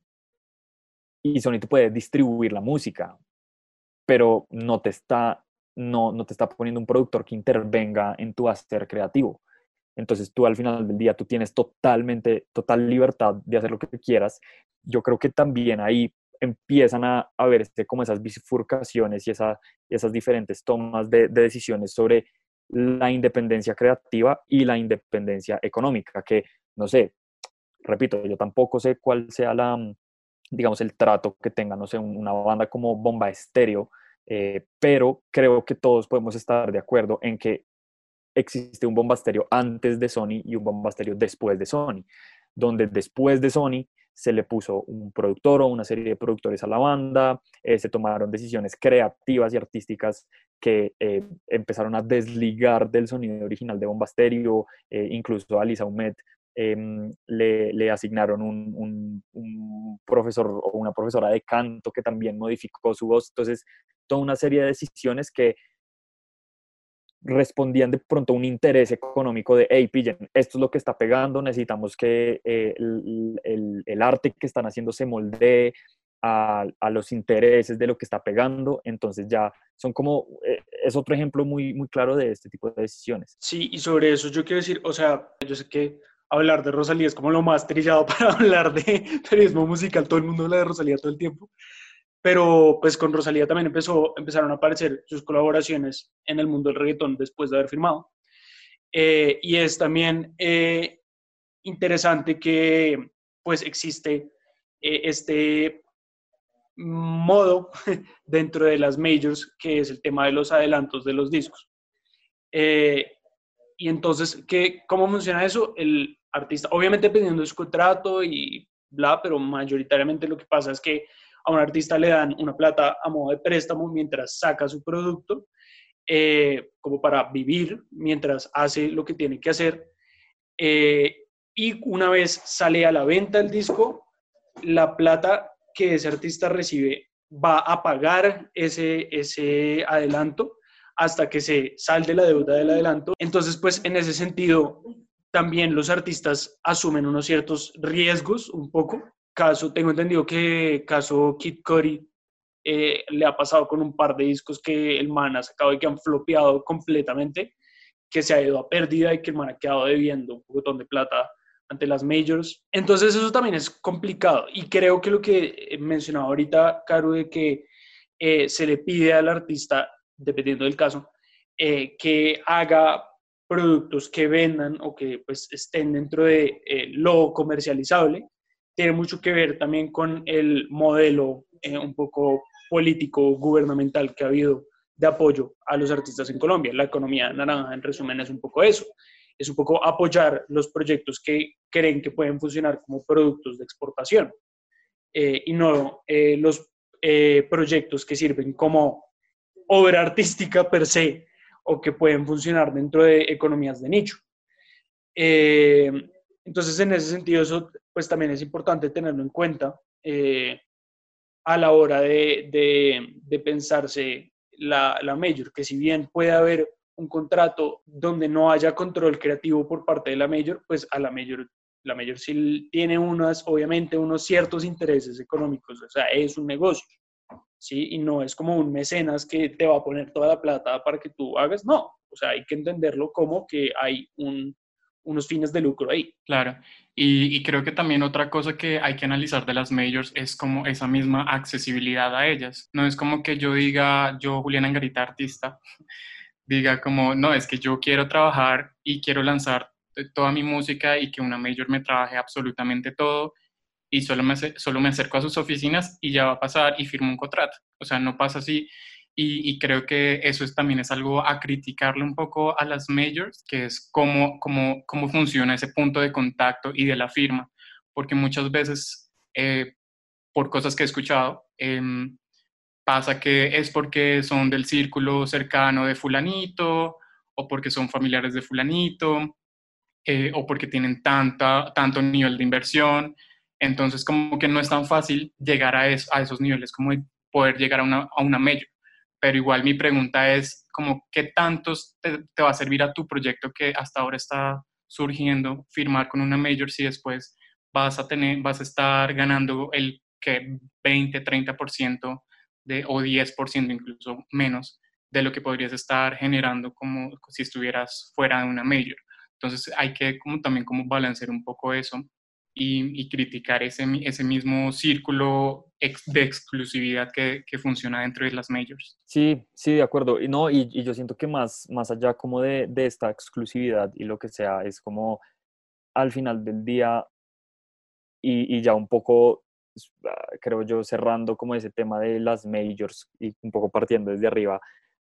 y Sony te puede distribuir la música, pero no te está, no, no te está poniendo un productor que intervenga en tu hacer creativo. Entonces tú al final del día tú tienes totalmente, total libertad de hacer lo que quieras. Yo creo que también ahí empiezan a, a verse como esas bifurcaciones y, esa, esas diferentes tomas de, de decisiones sobre la independencia creativa y la independencia económica, que no sé, repito, yo tampoco sé cuál sea la, mm, digamos, el trato que tenga, no sé, una banda como Bomba Estéreo, eh, pero creo que todos podemos estar de acuerdo en que existe un Bomba Estéreo antes de Sony y un Bomba Estéreo después de Sony, donde después de Sony se le puso un productor o una serie de productores a la banda, eh, se tomaron decisiones creativas y artísticas que eh, empezaron a desligar del sonido original de Bomba Stereo, incluso a Lisa Humet Em, le, asignaron un, profesor o una profesora de canto que también modificó su voz. Entonces, toda una serie de decisiones que respondían de pronto a un interés económico de, hey, pillen, esto es lo que está pegando, necesitamos que eh, el, arte que están haciendo se moldee a, los intereses de lo que está pegando. Entonces ya son como, eh, es otro ejemplo muy, muy claro de este tipo de decisiones. Sí, y sobre eso yo quiero decir, o sea, yo sé que hablar de Rosalía es como lo más trillado [LAUGHS] para hablar de periodismo musical. Todo el mundo habla de Rosalía todo el tiempo. Pero pues con Rosalía también empezó, empezaron a aparecer sus colaboraciones en el mundo del reggaetón después de haber firmado. Eh, y es también eh, interesante que pues existe eh, este modo [LAUGHS] dentro de las majors que es el tema de los adelantos de los discos. y entonces, ¿qué, ¿cómo funciona eso? El, artista, obviamente dependiendo de su contrato y bla, pero mayoritariamente lo que pasa es que a un artista le dan una plata a modo de préstamo mientras saca su producto, eh, como para vivir mientras hace lo que tiene que hacer. Eh, y una vez sale a la venta el disco, la plata que ese artista recibe va a pagar ese, ese adelanto hasta que se salde la deuda del adelanto. Entonces, pues en ese sentido, también los artistas asumen unos ciertos riesgos un poco. Caso, tengo entendido que caso Kid Cudi eh, le ha pasado con un par de discos que el man ha sacado y que han flopeado completamente, que se ha ido a pérdida y que el man ha quedado debiendo un montón de plata ante las majors. Entonces eso también es complicado y creo que lo que mencionaba ahorita, Caro, de que eh, se le pide al artista, dependiendo del caso, eh, que haga productos que vendan o que pues estén dentro de eh, lo comercializable, tiene mucho que ver también con el modelo eh, un poco político gubernamental que ha habido de apoyo a los artistas en Colombia. La economía naranja, en resumen, es un poco eso. Es un poco apoyar los proyectos que creen que pueden funcionar como productos de exportación eh, y no eh, los eh, proyectos que sirven como obra artística per se o que pueden funcionar dentro de economías de nicho. entonces, en ese sentido, eso pues también es importante tenerlo en cuenta a la hora de, de, pensarse la, la major, que si bien puede haber un contrato donde no haya control creativo por parte de la mayor, pues a la mayor, la mayor sí tiene unas, obviamente, unos ciertos intereses económicos, o sea, es un negocio, ¿sí? Y no es como un mecenas que te va a poner toda la plata para que tú hagas, no, o sea, hay que entenderlo como que hay un, unos fines de lucro ahí. Claro, y, creo que también otra cosa que hay que analizar de las majors es como esa misma accesibilidad a ellas. No es como que yo diga, yo Juliana Angarita, artista, [LAUGHS] diga como, no, es que yo quiero trabajar y quiero lanzar toda mi música y que una major me trabaje absolutamente todo y solo me, solo me acerco a sus oficinas y ya va a pasar y firmo un contrato. O sea, no pasa así y, creo que eso es, también es algo a criticarle un poco a las majors, que es cómo, cómo, cómo funciona ese punto de contacto y de la firma, porque muchas veces, eh, por cosas que he escuchado, em, pasa que es porque son del círculo cercano de fulanito, o porque son familiares de fulanito, eh, o porque tienen tanta, tanto nivel de inversión. Entonces, como que no es tan fácil llegar a, esos niveles, como poder llegar a una, major pero igual mi pregunta es como qué tantos te, va a servir a tu proyecto que hasta ahora está surgiendo firmar con una major si después vas a tener vas a estar ganando el que 20, 30% de o 10% incluso menos de lo que podrías estar generando como si estuvieras fuera de una major. Entonces hay que como también como balancear un poco eso y, criticar ese, ese mismo círculo de exclusividad que, que, funciona dentro de las majors. Sí, sí, de acuerdo. Y, no, y, y yo siento que más, más allá como de, de, esta exclusividad y lo que sea, es como al final del día y, y ya un poco, ah, creo yo, cerrando como ese tema de las majors y un poco partiendo desde arriba,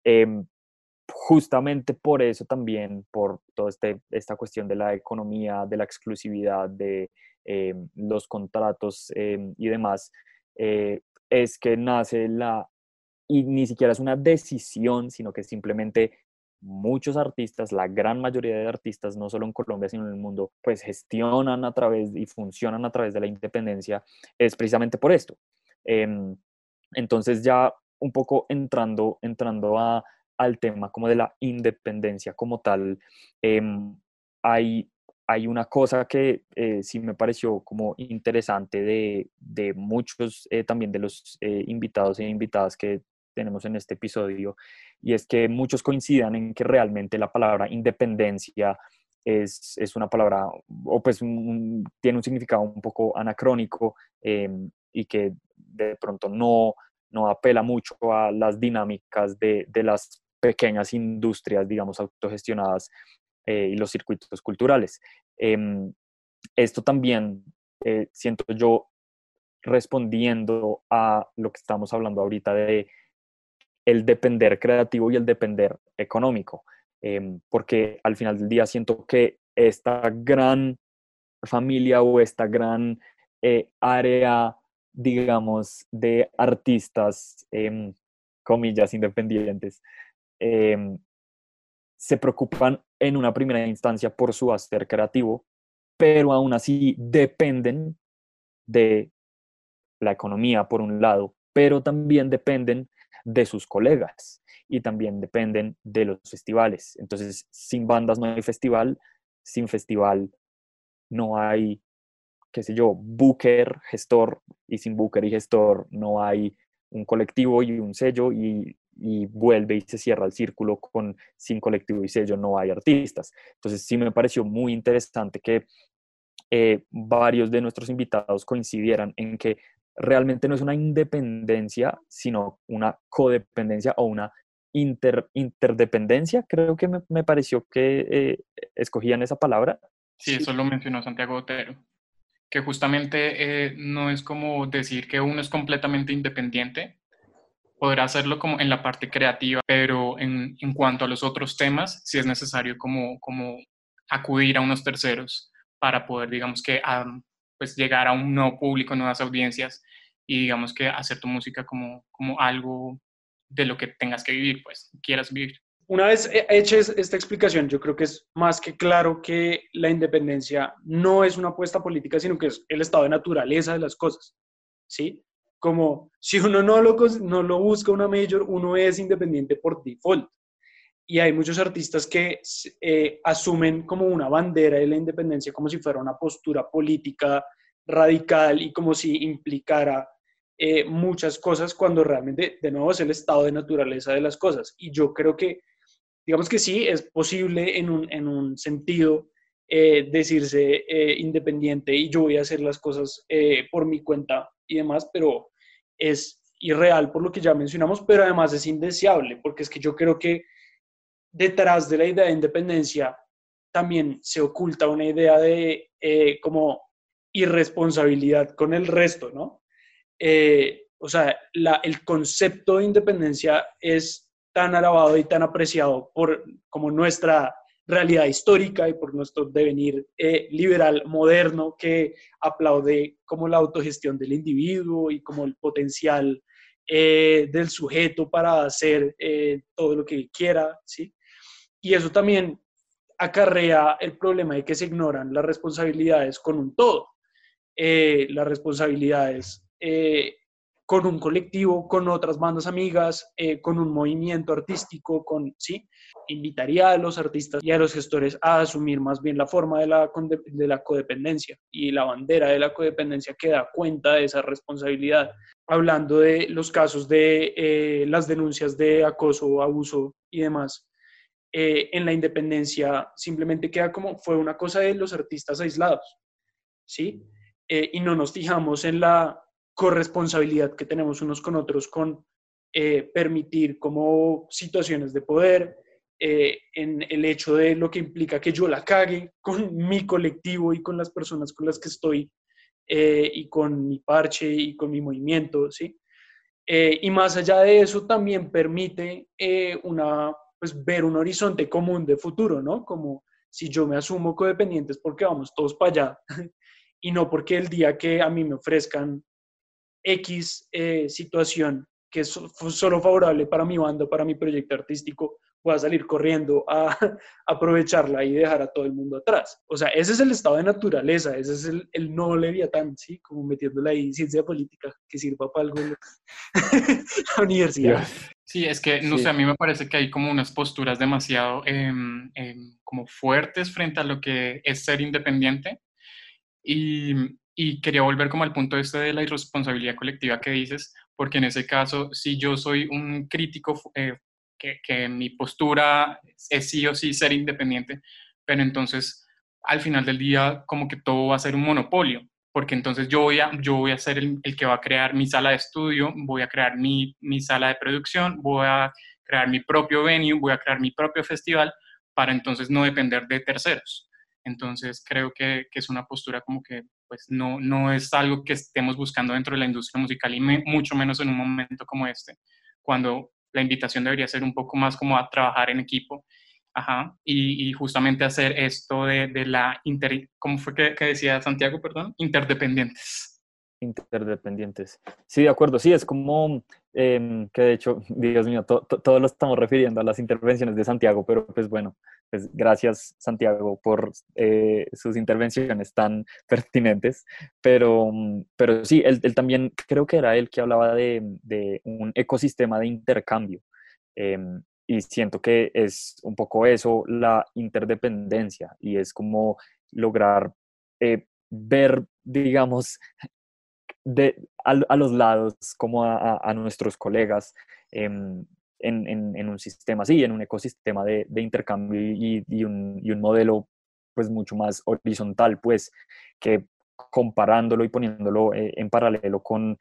eh, justamente por eso también, por toda este, esta cuestión de la economía, de la exclusividad, de eh, los contratos eh, y demás, eh, es que nace la, y ni siquiera es una decisión, sino que simplemente muchos artistas, la gran mayoría de artistas, no solo en Colombia, sino en el mundo, pues gestionan a través y funcionan a través de la independencia, es precisamente por esto. Em, entonces ya un poco entrando, entrando al tema como de la independencia como tal, em, hay, hay una cosa que eh, sí me pareció como interesante de, de muchos eh, también de los eh, invitados e invitadas que tenemos en este episodio, y es que muchos coincidan en que realmente la palabra independencia es, es una palabra, o pues tiene un significado un poco anacrónico em, y que de pronto no, no apela mucho a las dinámicas de, de las pequeñas industrias, digamos, autogestionadas eh, y los circuitos culturales. Em, esto también eh, siento yo respondiendo a lo que estamos hablando ahorita de el depender creativo y el depender económico, em, porque al final del día siento que esta gran familia o esta gran eh, área, digamos, de artistas, em, comillas, independientes, se preocupan en una primera instancia por su hacer creativo, pero aún así dependen de la economía por un lado, pero también dependen de sus colegas y también dependen de los festivales. Entonces, sin bandas no hay festival, sin festival no hay, qué sé yo, booker, gestor, y sin booker y gestor no hay un colectivo y un sello y y vuelve y se cierra el círculo con sin colectivo y sello no hay artistas. Entonces sí me pareció muy interesante que eh, varios de nuestros invitados coincidieran en que realmente no es una independencia, sino una codependencia o una inter, interdependencia. Creo que me, pareció que eh, escogían esa palabra. Sí, eso lo mencionó Santiago Otero, que justamente eh, no es como decir que uno es completamente independiente, podrá hacerlo como en la parte creativa, pero en, en cuanto a los otros temas, sí es necesario como, como acudir a unos terceros para poder, digamos que, pues llegar a un nuevo público, nuevas audiencias y digamos que hacer tu música como, como algo de lo que tengas que vivir, pues quieras vivir. Una vez hecha esta explicación, yo creo que es más que claro que la independencia no es una apuesta política, sino que es el estado de naturaleza de las cosas, ¿sí? Como si uno no lo, no lo busca una mayor, uno es independiente por default. Y hay muchos artistas que eh, asumen como una bandera de la independencia, como si fuera una postura política radical y como si implicara eh, muchas cosas cuando realmente, de nuevo, es el estado de naturaleza de las cosas. Y yo creo que, digamos que sí, es posible en un, en un sentido eh, decirse eh, independiente y yo voy a hacer las cosas por mi cuenta y demás, pero es irreal por lo que ya mencionamos, pero además es indeseable, porque es que yo creo que detrás de la idea de independencia también se oculta una idea de como irresponsabilidad con el resto, ¿no? Eh, o sea, el concepto de independencia es tan alabado y tan apreciado por como nuestra realidad histórica y por nuestro devenir eh, liberal moderno que aplaude como la autogestión del individuo y como el potencial eh, del sujeto para hacer todo lo que quiera, ¿sí? Y eso también acarrea el problema de que se ignoran las responsabilidades con un todo. las responsabilidades eh, con un colectivo, con otras bandas amigas, eh, con un movimiento artístico, con, ¿sí? Invitaría a los artistas y a los gestores a asumir más bien la forma de la, de la codependencia y la bandera de la codependencia que da cuenta de esa responsabilidad. Hablando de los casos de eh, las denuncias de acoso, abuso y demás, en la independencia simplemente queda como fue una cosa de los artistas aislados, ¿sí? y no nos fijamos en la corresponsabilidad que tenemos unos con otros con eh, permitir como situaciones de poder, eh, en el hecho de lo que implica que yo la cague con [LAUGHS] mi colectivo y con las personas con las que estoy eh, y con mi parche y con mi movimiento, ¿sí? y más allá de eso también permite una, pues, ver un horizonte común de futuro, ¿no? Como si yo me asumo codependientes porque vamos todos para allá [LAUGHS] y no porque el día que a mí me ofrezcan X eh, situación que es solo favorable para mi banda, para mi proyecto artístico, pueda salir corriendo a, [LAUGHS] aprovecharla y dejar a todo el mundo atrás. O sea, ese es el estado de naturaleza, ese es el, el no leviatán, ¿sí? Como metiéndole ahí ciencia política que sirva para algo la [LAUGHS] universidad. Sí, es que, no sé, a mí me parece que hay como unas posturas demasiado em, em, como fuertes frente a lo que es ser independiente. Y, y quería volver como al punto este de la irresponsabilidad colectiva que dices, porque en ese caso, si yo soy un crítico, eh, que, que, mi postura es sí o sí ser independiente, pero entonces al final del día como que todo va a ser un monopolio, porque entonces yo voy a, yo voy a ser el, el que va a crear mi sala de estudio, voy a crear mi, mi sala de producción, voy a crear mi propio venue, voy a crear mi propio festival, para entonces no depender de terceros. Entonces creo que, que, es una postura como que pues no, no es algo que estemos buscando dentro de la industria musical y mucho menos en un momento como este, cuando la invitación debería ser un poco más como a trabajar en equipo. Ajá, y, y justamente hacer esto de, de la inter, ¿cómo fue que, que decía Santiago, perdón? Interdependientes interdependientes. Sí, de acuerdo, sí, es como em, que de hecho, [LAUGHS] Dios mío, todos lo estamos refiriendo a las intervenciones de Santiago, pero pues bueno, pues gracias Santiago por eh, sus intervenciones tan [LAUGHS] pertinentes, pero, pero sí, él, también creo que era él que hablaba de, de un ecosistema de intercambio. Em, y siento que es un poco eso, la interdependencia, y es como lograr eh, ver, digamos, de, a, los lados, como a, nuestros colegas en, en, un sistema así, en un ecosistema de, intercambio y, un, modelo pues mucho más horizontal, pues que comparándolo y poniéndolo eh, en paralelo con,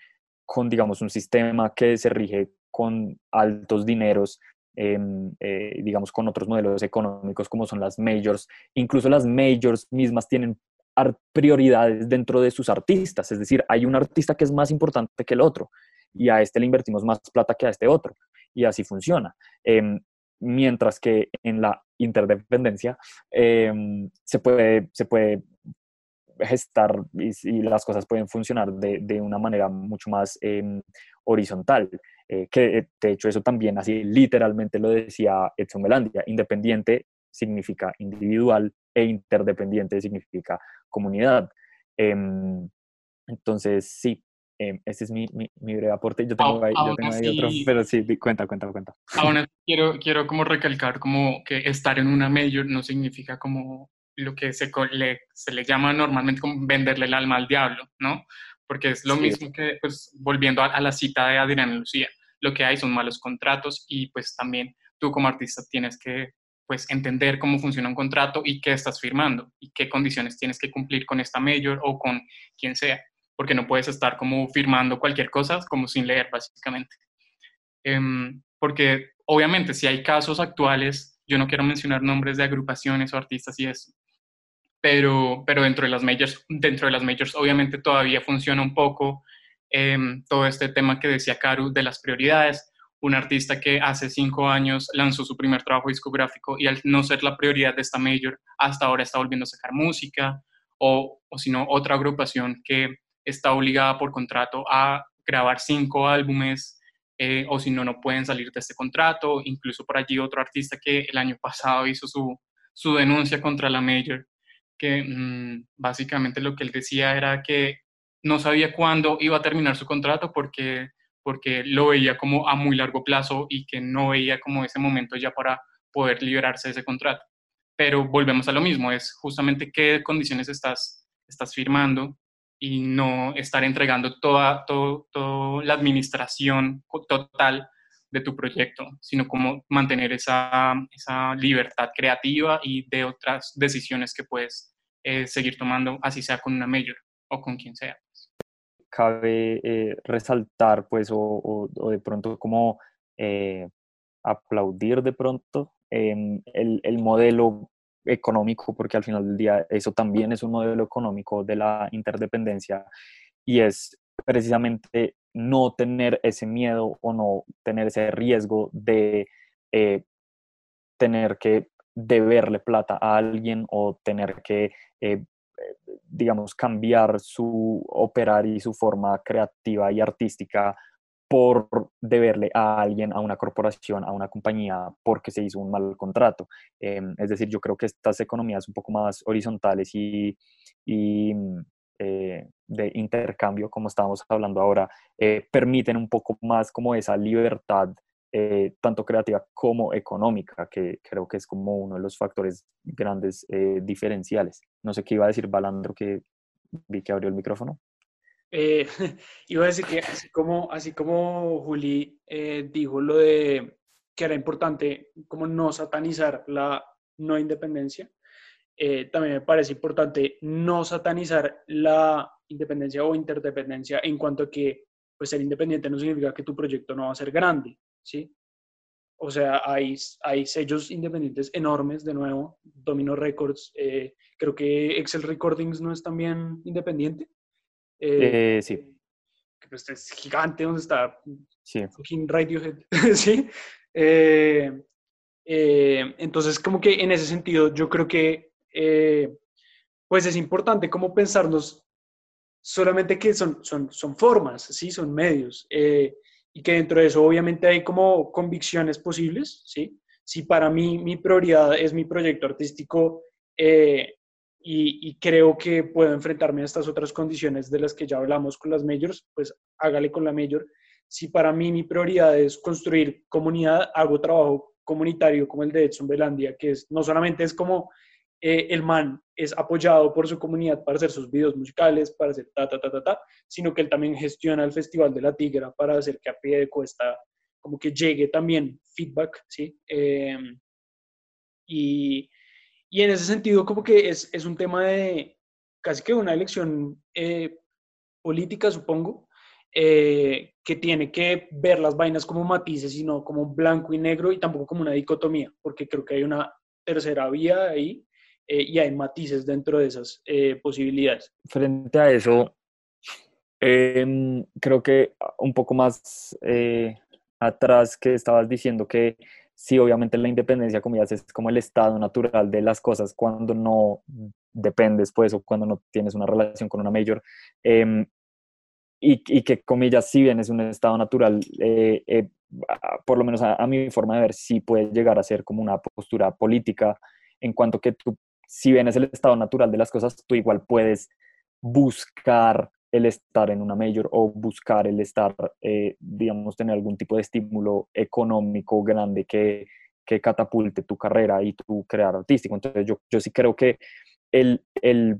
digamos, un sistema que se rige con altos dineros, eh, digamos, con otros modelos económicos como son las majors. Incluso las majors mismas tienen prioridades dentro de sus artistas, es decir, hay un artista que es más importante que el otro. y a este le invertimos más plata que a este otro. Y así funciona. Em, mientras que en la interdependencia em, se, puede, se puede gestar y, las cosas pueden funcionar de, de una manera mucho más em, horizontal. Eh, que eh, de hecho eso también así literalmente lo decía Edson Melandia, independiente significa individual e interdependiente significa comunidad. Em, entonces, sí, eh, ese es mi, mi, mi, breve aporte. Yo tengo, ahí, yo tengo ahí otro, pero sí, cuenta, cuenta, cuenta. Aún [LAUGHS] quiero, quiero como recalcar como que estar en una mayor no significa como lo que se le, se le llama normalmente como venderle el alma al diablo, ¿no? Porque es lo mismo que, pues, volviendo a, a, la cita de Adriana Lucía, lo que hay son malos contratos y pues también tú como artista tienes que pues entender cómo funciona un contrato y qué estás firmando y qué condiciones tienes que cumplir con esta mayor o con quien sea, porque no puedes estar como firmando cualquier cosa como sin leer básicamente. Um, porque obviamente si hay casos actuales, yo no quiero mencionar nombres de agrupaciones o artistas y eso, pero, pero dentro, de las majors, dentro de las majors obviamente todavía funciona un poco eh, todo este tema que decía Karu de las prioridades. Un artista que hace cinco años lanzó su primer trabajo discográfico y al no ser la prioridad de esta major, hasta ahora está volviendo a sacar música, o, o si no, otra agrupación que está obligada por contrato a grabar cinco álbumes, eh, o si no, no pueden salir de este contrato. Incluso por allí otro artista que el año pasado hizo su, su denuncia contra la major que mmm, básicamente lo que él decía era que no sabía cuándo iba a terminar su contrato porque, porque lo veía como a muy largo plazo y que no veía como ese momento ya para poder liberarse de ese contrato. Pero volvemos a lo mismo, es justamente qué condiciones estás, estás firmando y no estar entregando toda, todo, toda la administración total de tu proyecto, sino como mantener esa, esa libertad creativa y de otras decisiones que puedes eh, seguir tomando, así sea con una mayor o con quien sea. Cabe eh, resaltar, pues, o, o, o, de pronto como eh, aplaudir de pronto em, el, el modelo económico, porque al final del día eso también es un modelo económico de la interdependencia y es precisamente no tener ese miedo o no tener ese riesgo de eh, tener que deberle plata a alguien o tener que, eh, digamos, cambiar su operar y su forma creativa y artística por deberle a alguien, a una corporación, a una compañía, porque se hizo un mal contrato. Eh, es decir, yo creo que estas economías un poco más horizontales y, y eh, de intercambio, como estábamos hablando ahora, eh, permiten un poco más como esa libertad, eh, tanto creativa como económica, que creo que es como uno de los factores grandes eh, diferenciales. No sé qué iba a decir Balandro, que vi que abrió el micrófono. Eh, [LAUGHS] iba a decir que así como, así como Juli eh, dijo lo de que era importante como no satanizar la no independencia, eh, también me parece importante no satanizar la independencia o interdependencia en cuanto a que pues ser independiente no significa que tu proyecto no va a ser grande, ¿sí? O sea, hay, hay sellos independientes enormes, de nuevo, Domino Records, eh, creo que Excel Recordings no es también independiente. Eh, sí. Que pues es gigante donde está sí. Radiohead, [LAUGHS] ¿sí? Eh, entonces, como que en ese sentido, yo creo que pues es importante como pensarnos solamente que son, son, son formas, ¿sí? Son medios. Eh, y que dentro de eso obviamente hay como convicciones posibles, ¿sí? Si para mí mi prioridad es mi proyecto artístico eh, y, y, creo que puedo enfrentarme a estas otras condiciones de las que ya hablamos con las majors, pues hágale con la major. Si para mí mi prioridad es construir comunidad, hago trabajo comunitario como el de Edson Belandia, que es, no solamente es como eh, el man es apoyado por su comunidad para hacer sus videos musicales, para hacer ta, ta, ta, ta, ta, sino que él también gestiona el Festival de la Tigra para hacer que a pie de cuesta como que llegue también feedback, ¿sí? Eh, y, y, en ese sentido como que es, es, un tema de casi que una elección eh, política, supongo, eh, que tiene que ver las vainas como matices y no como blanco y negro y tampoco como una dicotomía, porque creo que hay una tercera vía ahí eh, y hay matices dentro de esas eh, posibilidades. Frente a eso, Em, creo que un poco más eh, atrás que estabas diciendo que sí, obviamente la independencia, como ya es como el estado natural de las cosas cuando no dependes, pues, o cuando no tienes una relación con una mayor. Em, y, y, que, comillas, si bien es un estado natural, eh, eh, por lo menos a, a, mi forma de ver, sí puede llegar a ser como una postura política, en cuanto que tú, si bien es el estado natural de las cosas, tú igual puedes buscar el estar en una mayor o buscar el estar, eh, digamos, tener algún tipo de estímulo económico grande que, que catapulte tu carrera y tu crear artístico. Entonces yo, yo sí creo que el, el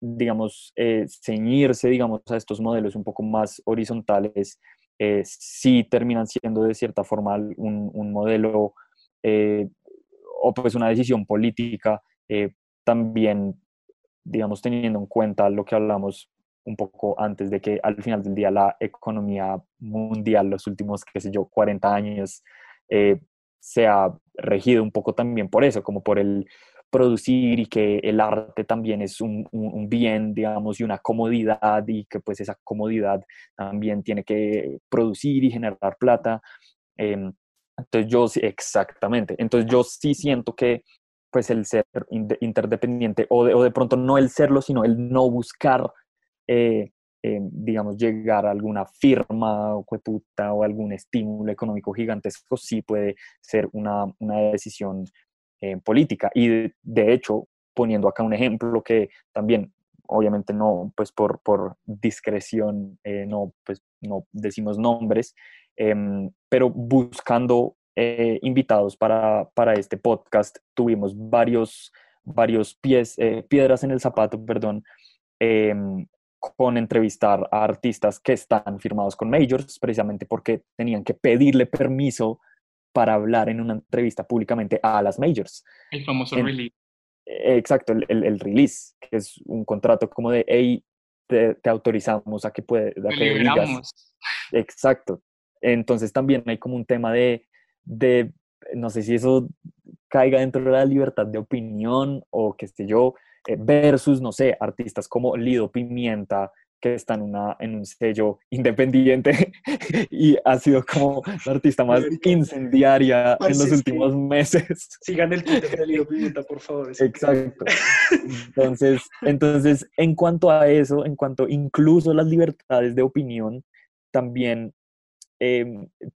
digamos, eh, ceñirse, digamos, a estos modelos un poco más horizontales, eh, sí terminan siendo de cierta forma un, un modelo eh, o pues una decisión política, también, digamos, teniendo en cuenta lo que hablamos un poco antes de que al final del día la economía mundial los últimos, qué sé yo, 40 años eh, se ha regido un poco también por eso, como por el producir y que el arte también es un, un, bien, digamos, y una comodidad y que pues esa comodidad también tiene que producir y generar plata. Eh, entonces yo exactamente, entonces yo sí siento que pues el ser interdependiente o de, o de pronto no el serlo, sino el no buscar eh, eh, digamos, llegar a alguna firma o puta, o algún estímulo económico gigantesco, sí puede ser una, una decisión eh, política. Y de, de, hecho, poniendo acá un ejemplo que también, obviamente no, pues por, por discreción, eh, no, pues no decimos nombres, em, pero buscando invitados para, para este podcast, tuvimos varios, varios pies, piedras en el zapato, perdón, em, con entrevistar a artistas que están firmados con majors, precisamente porque tenían que pedirle permiso para hablar en una entrevista públicamente a las majors. El famoso en, release. Exacto, el, el, el, release, que es un contrato como de, hey, te, te autorizamos a que puedes... Exacto. Entonces también hay como un tema de, de, no sé si eso caiga dentro de la libertad de opinión o qué sé yo, eh, versus, no sé, artistas como Lido Pimienta, que está en, una, en un sello independiente [LAUGHS] y ha sido como la artista más incendiaria en los últimos meses. Sigan el Twitter de Lido Pimienta, por favor. Exacto. Entonces, entonces, en cuanto a eso, en cuanto incluso las libertades de opinión, también eh,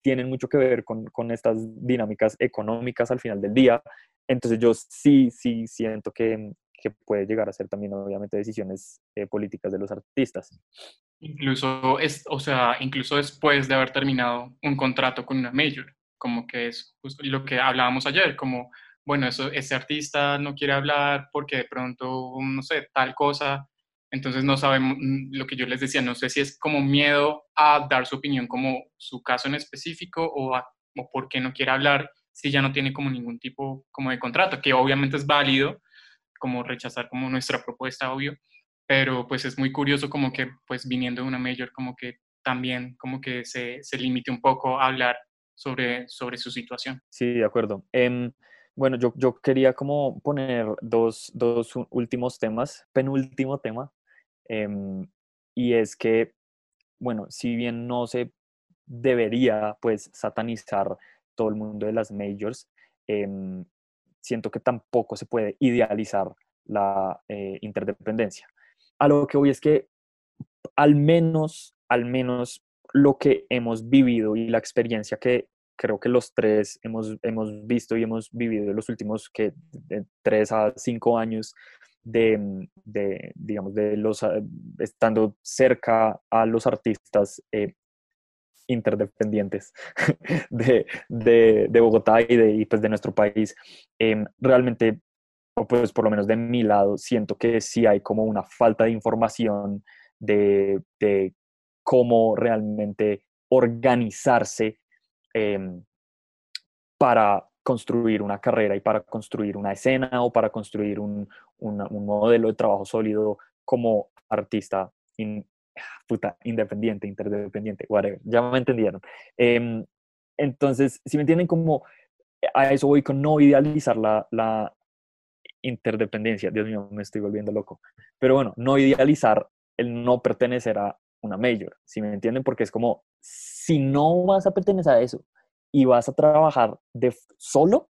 tienen mucho que ver con, con, estas dinámicas económicas al final del día. Entonces yo sí, sí siento que, que puede llegar a ser también obviamente decisiones eh, políticas de los artistas. Incluso, es, o sea, incluso después de haber terminado un contrato con una major, como que es justo lo que hablábamos ayer, como, bueno, eso, ese artista no quiere hablar porque de pronto, no sé, tal cosa, entonces no sabemos, lo que yo les decía, no sé si es como miedo a dar su opinión como su caso en específico o, a, o por qué no quiere hablar si ya no tiene como ningún tipo como de contrato, que obviamente es válido, como rechazar como nuestra propuesta, obvio, pero pues es muy curioso como que pues viniendo de una mayor como que también como que se, se limite un poco a hablar sobre, sobre su situación. Sí, de acuerdo. Eh, bueno, yo, yo quería como poner dos, dos últimos temas, penúltimo tema, eh, y es que, bueno, si bien no se debería pues satanizar todo el mundo de las majors, eh, siento que tampoco se puede idealizar la eh, interdependencia. A lo que voy es que al menos, al menos lo que hemos vivido y la experiencia que creo que los tres hemos, hemos visto y hemos vivido en los últimos que tres a cinco años de, de, digamos, de los, ah, estando cerca a los artistas eh, interdependientes [LAUGHS] de, de, de, Bogotá y de, y pues de nuestro país, eh, realmente, o pues por lo menos de mi lado, siento que sí hay como una falta de información de, de cómo realmente organizarse eh, para construir una carrera y para construir una escena o para construir un, un, modelo de trabajo sólido como artista puta, independiente, interdependiente, whatever, ya me entendieron. Eh, entonces, si me entienden como a eso voy con no idealizar la, la interdependencia, Dios mío, me estoy volviendo loco, pero bueno, no idealizar el no pertenecer a una major, si me entienden? Porque es como, si no vas a pertenecer a eso y vas a trabajar de solo,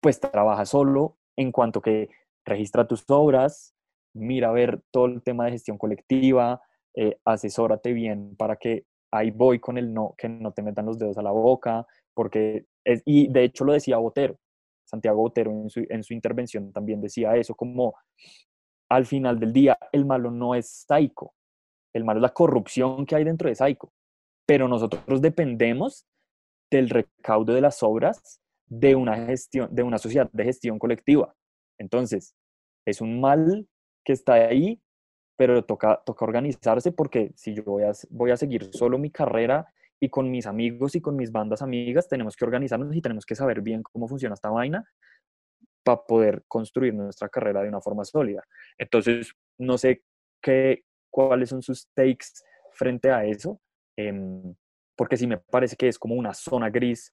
pues trabaja solo en cuanto que registra tus obras, mira a ver todo el tema de gestión colectiva, eh, asesórate bien para que ahí voy con el no, que no te metan los dedos a la boca, porque, y de hecho lo decía Botero, Santiago Botero en su, en su intervención también decía eso, como al final del día el malo no es Saico, el malo es la corrupción que hay dentro de Saico, pero nosotros dependemos del recaudo de las obras de una gestión, de una sociedad de gestión colectiva. Entonces, es un mal que está ahí, pero toca, toca organizarse porque si yo voy a, voy a seguir solo mi carrera y con mis amigos y con mis bandas amigas, tenemos que organizarnos y tenemos que saber bien cómo funciona esta vaina para poder construir nuestra carrera de una forma sólida. Entonces, no sé qué, cuáles son sus takes frente a eso, em, porque sí me parece que es como una zona gris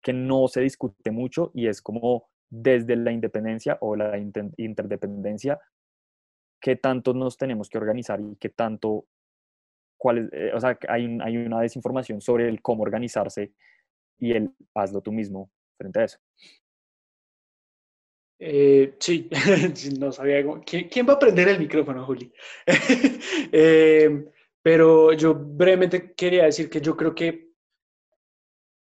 que no se discute mucho y es como desde la independencia o la interdependencia, qué tanto nos tenemos que organizar y qué tanto, cuál eh, o sea, hay, hay una desinformación sobre el cómo organizarse y el hazlo tú mismo frente a eso. Eh, sí, [LAUGHS] no sabía ¿Quién, va a prender el micrófono, Juli? [LAUGHS] Eh, pero yo brevemente quería decir que yo creo que,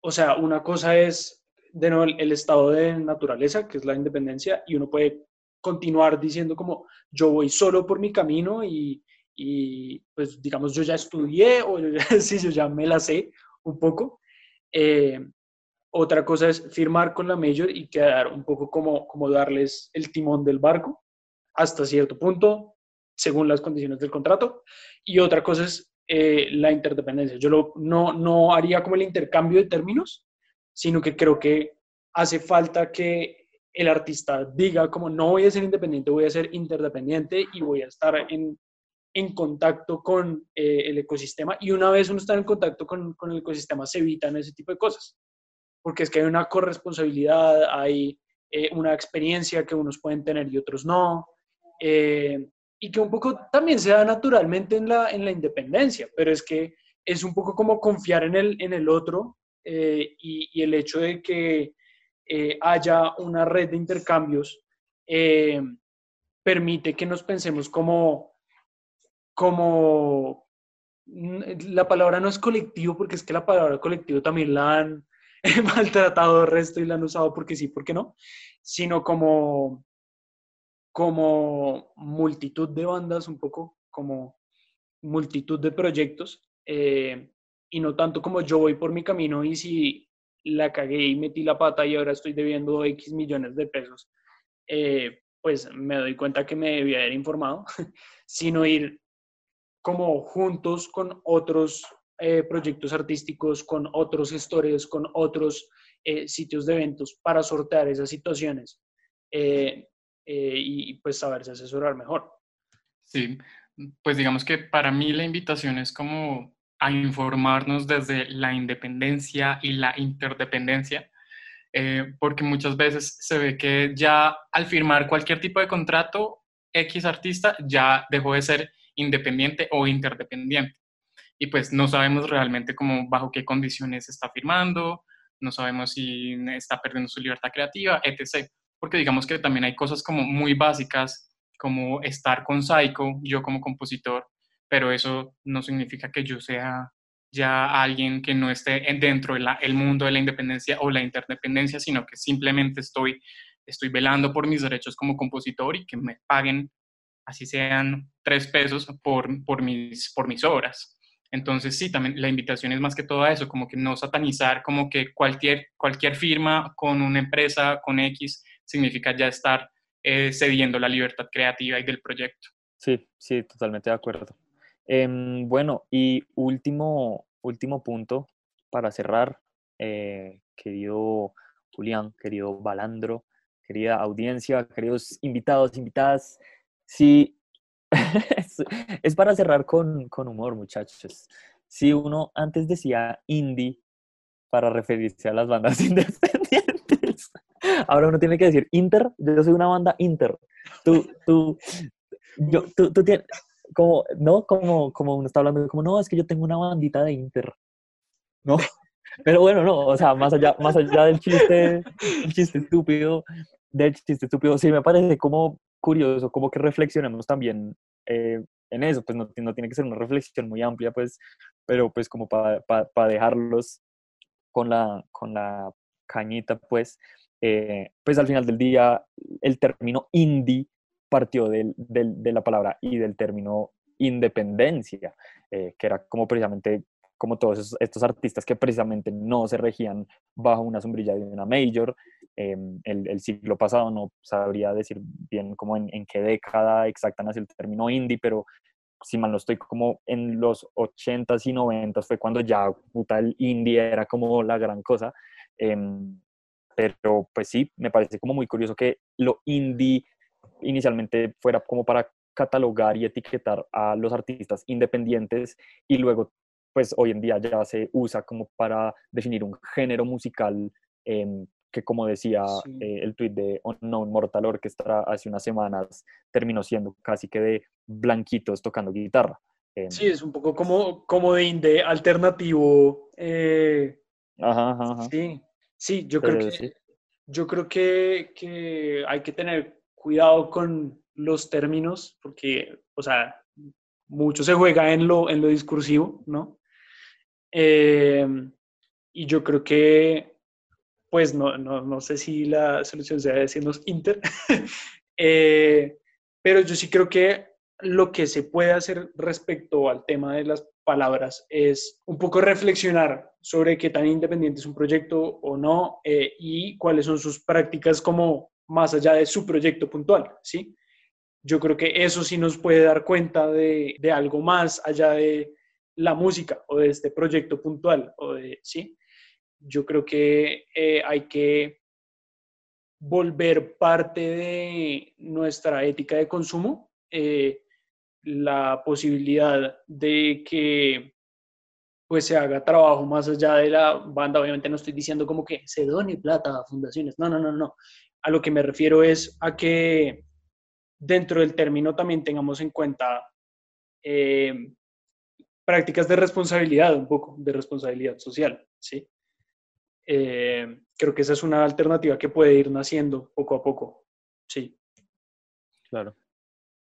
o sea, una cosa es de nuevo el, estado de naturaleza, que es la independencia, y uno puede continuar diciendo como yo voy solo por mi camino y, y pues digamos yo ya estudié o yo ya, [LAUGHS] sí, yo ya me la sé un poco. Eh, otra cosa es firmar con la Major y quedar un poco como, como darles el timón del barco hasta cierto punto, según las condiciones del contrato. Y otra cosa es eh, la interdependencia. Yo no, no haría como el intercambio de términos, sino que creo que hace falta que el artista diga como no voy a ser independiente, voy a ser interdependiente y voy a estar en, en contacto con eh, el ecosistema. Y una vez uno está en contacto con, con el ecosistema, se evitan ese tipo de cosas porque es que hay una corresponsabilidad, hay eh, una experiencia que unos pueden tener y otros no, eh, y que un poco también se da naturalmente en la, en la independencia, pero es que es un poco como confiar en el, en el otro eh, y, el hecho de que haya una red de intercambios permite que nos pensemos como, como, la palabra no es colectivo, porque es que la palabra colectivo también la han [LAUGHS] maltratado el resto y la han usado porque sí, porque no, sino como, como multitud de bandas, un poco como multitud de proyectos, eh, y no tanto como yo voy por mi camino y si la cagué y metí la pata y ahora estoy debiendo X millones de pesos, eh, pues me doy cuenta que me debía haber informado, [LAUGHS] sino ir como juntos con otros eh, proyectos artísticos, con otros gestores, con otros eh, sitios de eventos para sortear esas situaciones eh, y pues saberse asesorar mejor. Sí, pues digamos que para mí la invitación es como a informarnos desde la independencia y la interdependencia, porque muchas veces se ve que ya al firmar cualquier tipo de contrato, X artista ya dejó de ser independiente o interdependiente y pues no sabemos realmente cómo, bajo qué condiciones está firmando, no sabemos si está perdiendo su libertad creativa, etc. Porque digamos que también hay cosas como muy básicas, como estar con Psycho, yo como compositor, pero eso no significa que yo sea ya alguien que no esté dentro del mundo de la independencia o la interdependencia, sino que simplemente estoy, estoy velando por mis derechos como compositor y que me paguen, así sean tres pesos por, por, mis, por mis obras. Entonces, sí, también la invitación es más que todo a eso, como que no satanizar, como que cualquier, cualquier firma con una empresa, con X, significa ya estar eh, cediendo la libertad creativa y del proyecto. Sí, sí, totalmente de acuerdo. Em, bueno, y último, último punto para cerrar, eh, querido Julián, querido Balandro, querida audiencia, queridos invitados, invitadas, si [LAUGHS] es, para cerrar con, con, humor, muchachos. Si uno antes decía indie para referirse a las bandas [LAUGHS] independientes, ahora uno tiene que decir inter. Yo soy una banda inter. Tú, tú, yo, tú, tú tienes, como, no, como, como uno está hablando, como, no, es que yo tengo una bandita de Inter, ¿no? [LAUGHS] Pero bueno, no, o sea, más allá, más allá del chiste, el chiste estúpido, del chiste estúpido, sí me parece como curioso, como que reflexionemos también eh, en eso, pues no, no, tiene que ser una reflexión muy amplia, pues, pero pues como para pa, dejarlos con la, con la cañita, pues, eh, pues al final del día el término indie partió del, del, de la palabra y del término independencia, eh, que era como precisamente como todos estos artistas que precisamente no se regían bajo una sombrilla de una major. Em, el, el, siglo pasado no sabría decir bien como en, en, qué década exacta nació el término indie, pero si mal no estoy, como en los 80s y 90s fue cuando ya puta, el indie era como la gran cosa. Em, pero pues sí, me parece como muy curioso que lo indie inicialmente fuera como para catalogar y etiquetar a los artistas independientes y luego pues hoy en día ya se usa como para definir un género musical em, que como decía eh, el tweet de Unknown Mortal Orchestra hace unas semanas, terminó siendo casi que de blanquitos tocando guitarra. Em. sí, es un poco como, como de indie alternativo. Eh, ajá, ajá, Sí, sí, yo creo, que, yo creo que, que hay que tener cuidado con los términos, porque, o sea, mucho se juega en lo, en lo discursivo, ¿no? Em, y yo creo que, pues no, no, no, sé si la solución sea decirnos Inter, [LAUGHS] eh, pero yo sí creo que lo que se puede hacer respecto al tema de las palabras es un poco reflexionar sobre qué tan independiente es un proyecto o no eh, y cuáles son sus prácticas como más allá de su proyecto puntual, ¿sí? Yo creo que eso sí nos puede dar cuenta de, de algo más allá de la música o de este proyecto puntual o de, ¿sí? Yo creo que eh, hay que volver parte de nuestra ética de consumo, eh, la posibilidad de que pues se haga trabajo más allá de la banda, obviamente no estoy diciendo como que se done plata a fundaciones, no, no, no, no, a lo que me refiero es a que dentro del término también tengamos en cuenta eh, prácticas de responsabilidad, un poco de responsabilidad social, ¿sí? Eh, creo que esa es una alternativa que puede ir naciendo poco a poco, sí. Claro.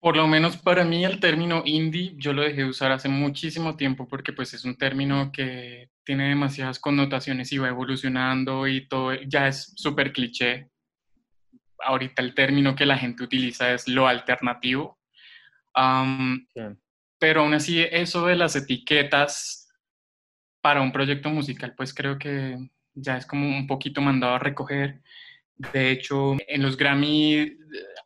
Por lo menos para mí el término indie yo lo dejé de usar hace muchísimo tiempo porque pues es un término que tiene demasiadas connotaciones y va evolucionando y todo ya es súper cliché. Ahorita el término que la gente utiliza es lo alternativo. sí pero aún así eso de las etiquetas para un proyecto musical, pues creo que ya es como un poquito mandado a recoger. De hecho, en los Grammy,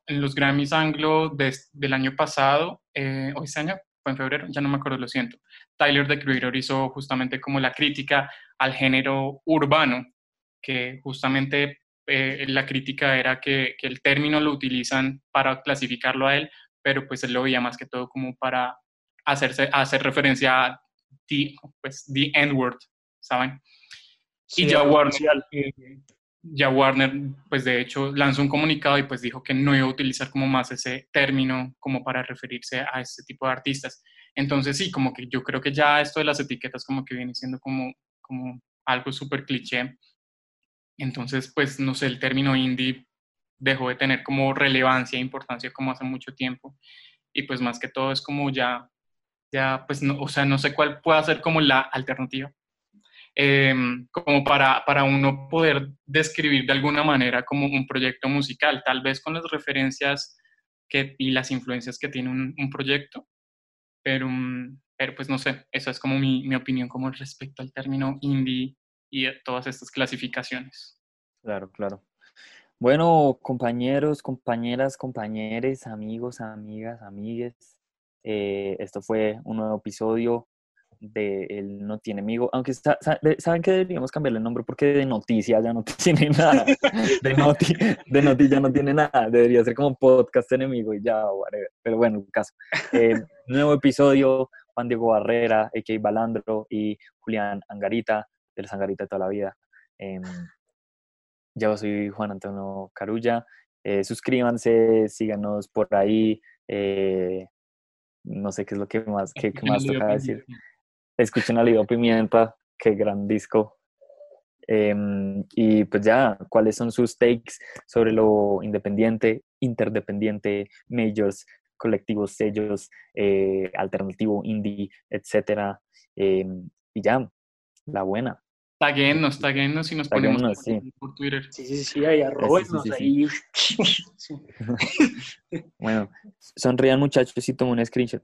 en los Grammys anglo del año pasado, eh, o este año, fue en febrero, ya no me acuerdo, lo siento. Tyler the Creator hizo justamente como la crítica al género urbano, que justamente eh, la crítica era que, que, el término lo utilizan para clasificarlo a él, pero pues él lo veía más que todo como para hacerse, hacer referencia a the, pues, the N-word, ¿saben? y ya Warner, ya Warner, pues de hecho, lanzó un comunicado y pues dijo que no iba a utilizar como más ese término como para referirse a este tipo de artistas. Entonces sí, como que yo creo que ya esto de las etiquetas como que viene siendo como, como algo súper cliché. Entonces, pues no sé, el término indie dejó de tener como relevancia e importancia como hace mucho tiempo. Y pues más que todo es como ya ya pues no, o sea, no sé cuál pueda ser como la alternativa. Em, como para, para uno poder describir de alguna manera como un proyecto musical, tal vez con las referencias que, y las influencias que tiene un, proyecto, pero, mm, pero pues no sé, esa es como mi, mi opinión como respecto al término indie y todas estas clasificaciones. Claro, claro. Bueno, compañeros, compañeras, compañeros, amigos, amigas, amigues, eh, esto fue un nuevo episodio de El No Tiene Amigo, aunque saben que deberíamos cambiarle el nombre porque de noticia ya no [LAUGHS] tiene nada, de noti, de noti ya no tiene nada, debería ser como podcast enemigo y ya, whatever. pero bueno, caso. Eh, nuevo episodio, Juan Diego Barrera, A.K. Balandro y Julián Angarita, del Angarita de toda la vida. Eh, yo soy Juan Antonio Carulla. Eh, suscríbanse, síganos por ahí. no sé qué es lo que más, qué, qué [LAUGHS] más toca decir. Escuchen a Lido Pimienta, qué gran disco. Em, y pues ya, ¿cuáles son sus takes sobre lo independiente, interdependiente, majors, colectivos, sellos, eh, alternativo, indie, etcétera? Em, y ya, la buena. Taguenos, taguenos y nos ponemos sí. por Twitter. Sí, sí, sí, ahí arrobenos, ahí. [LAUGHS] bueno, sonrían muchachos y tomo un screenshot.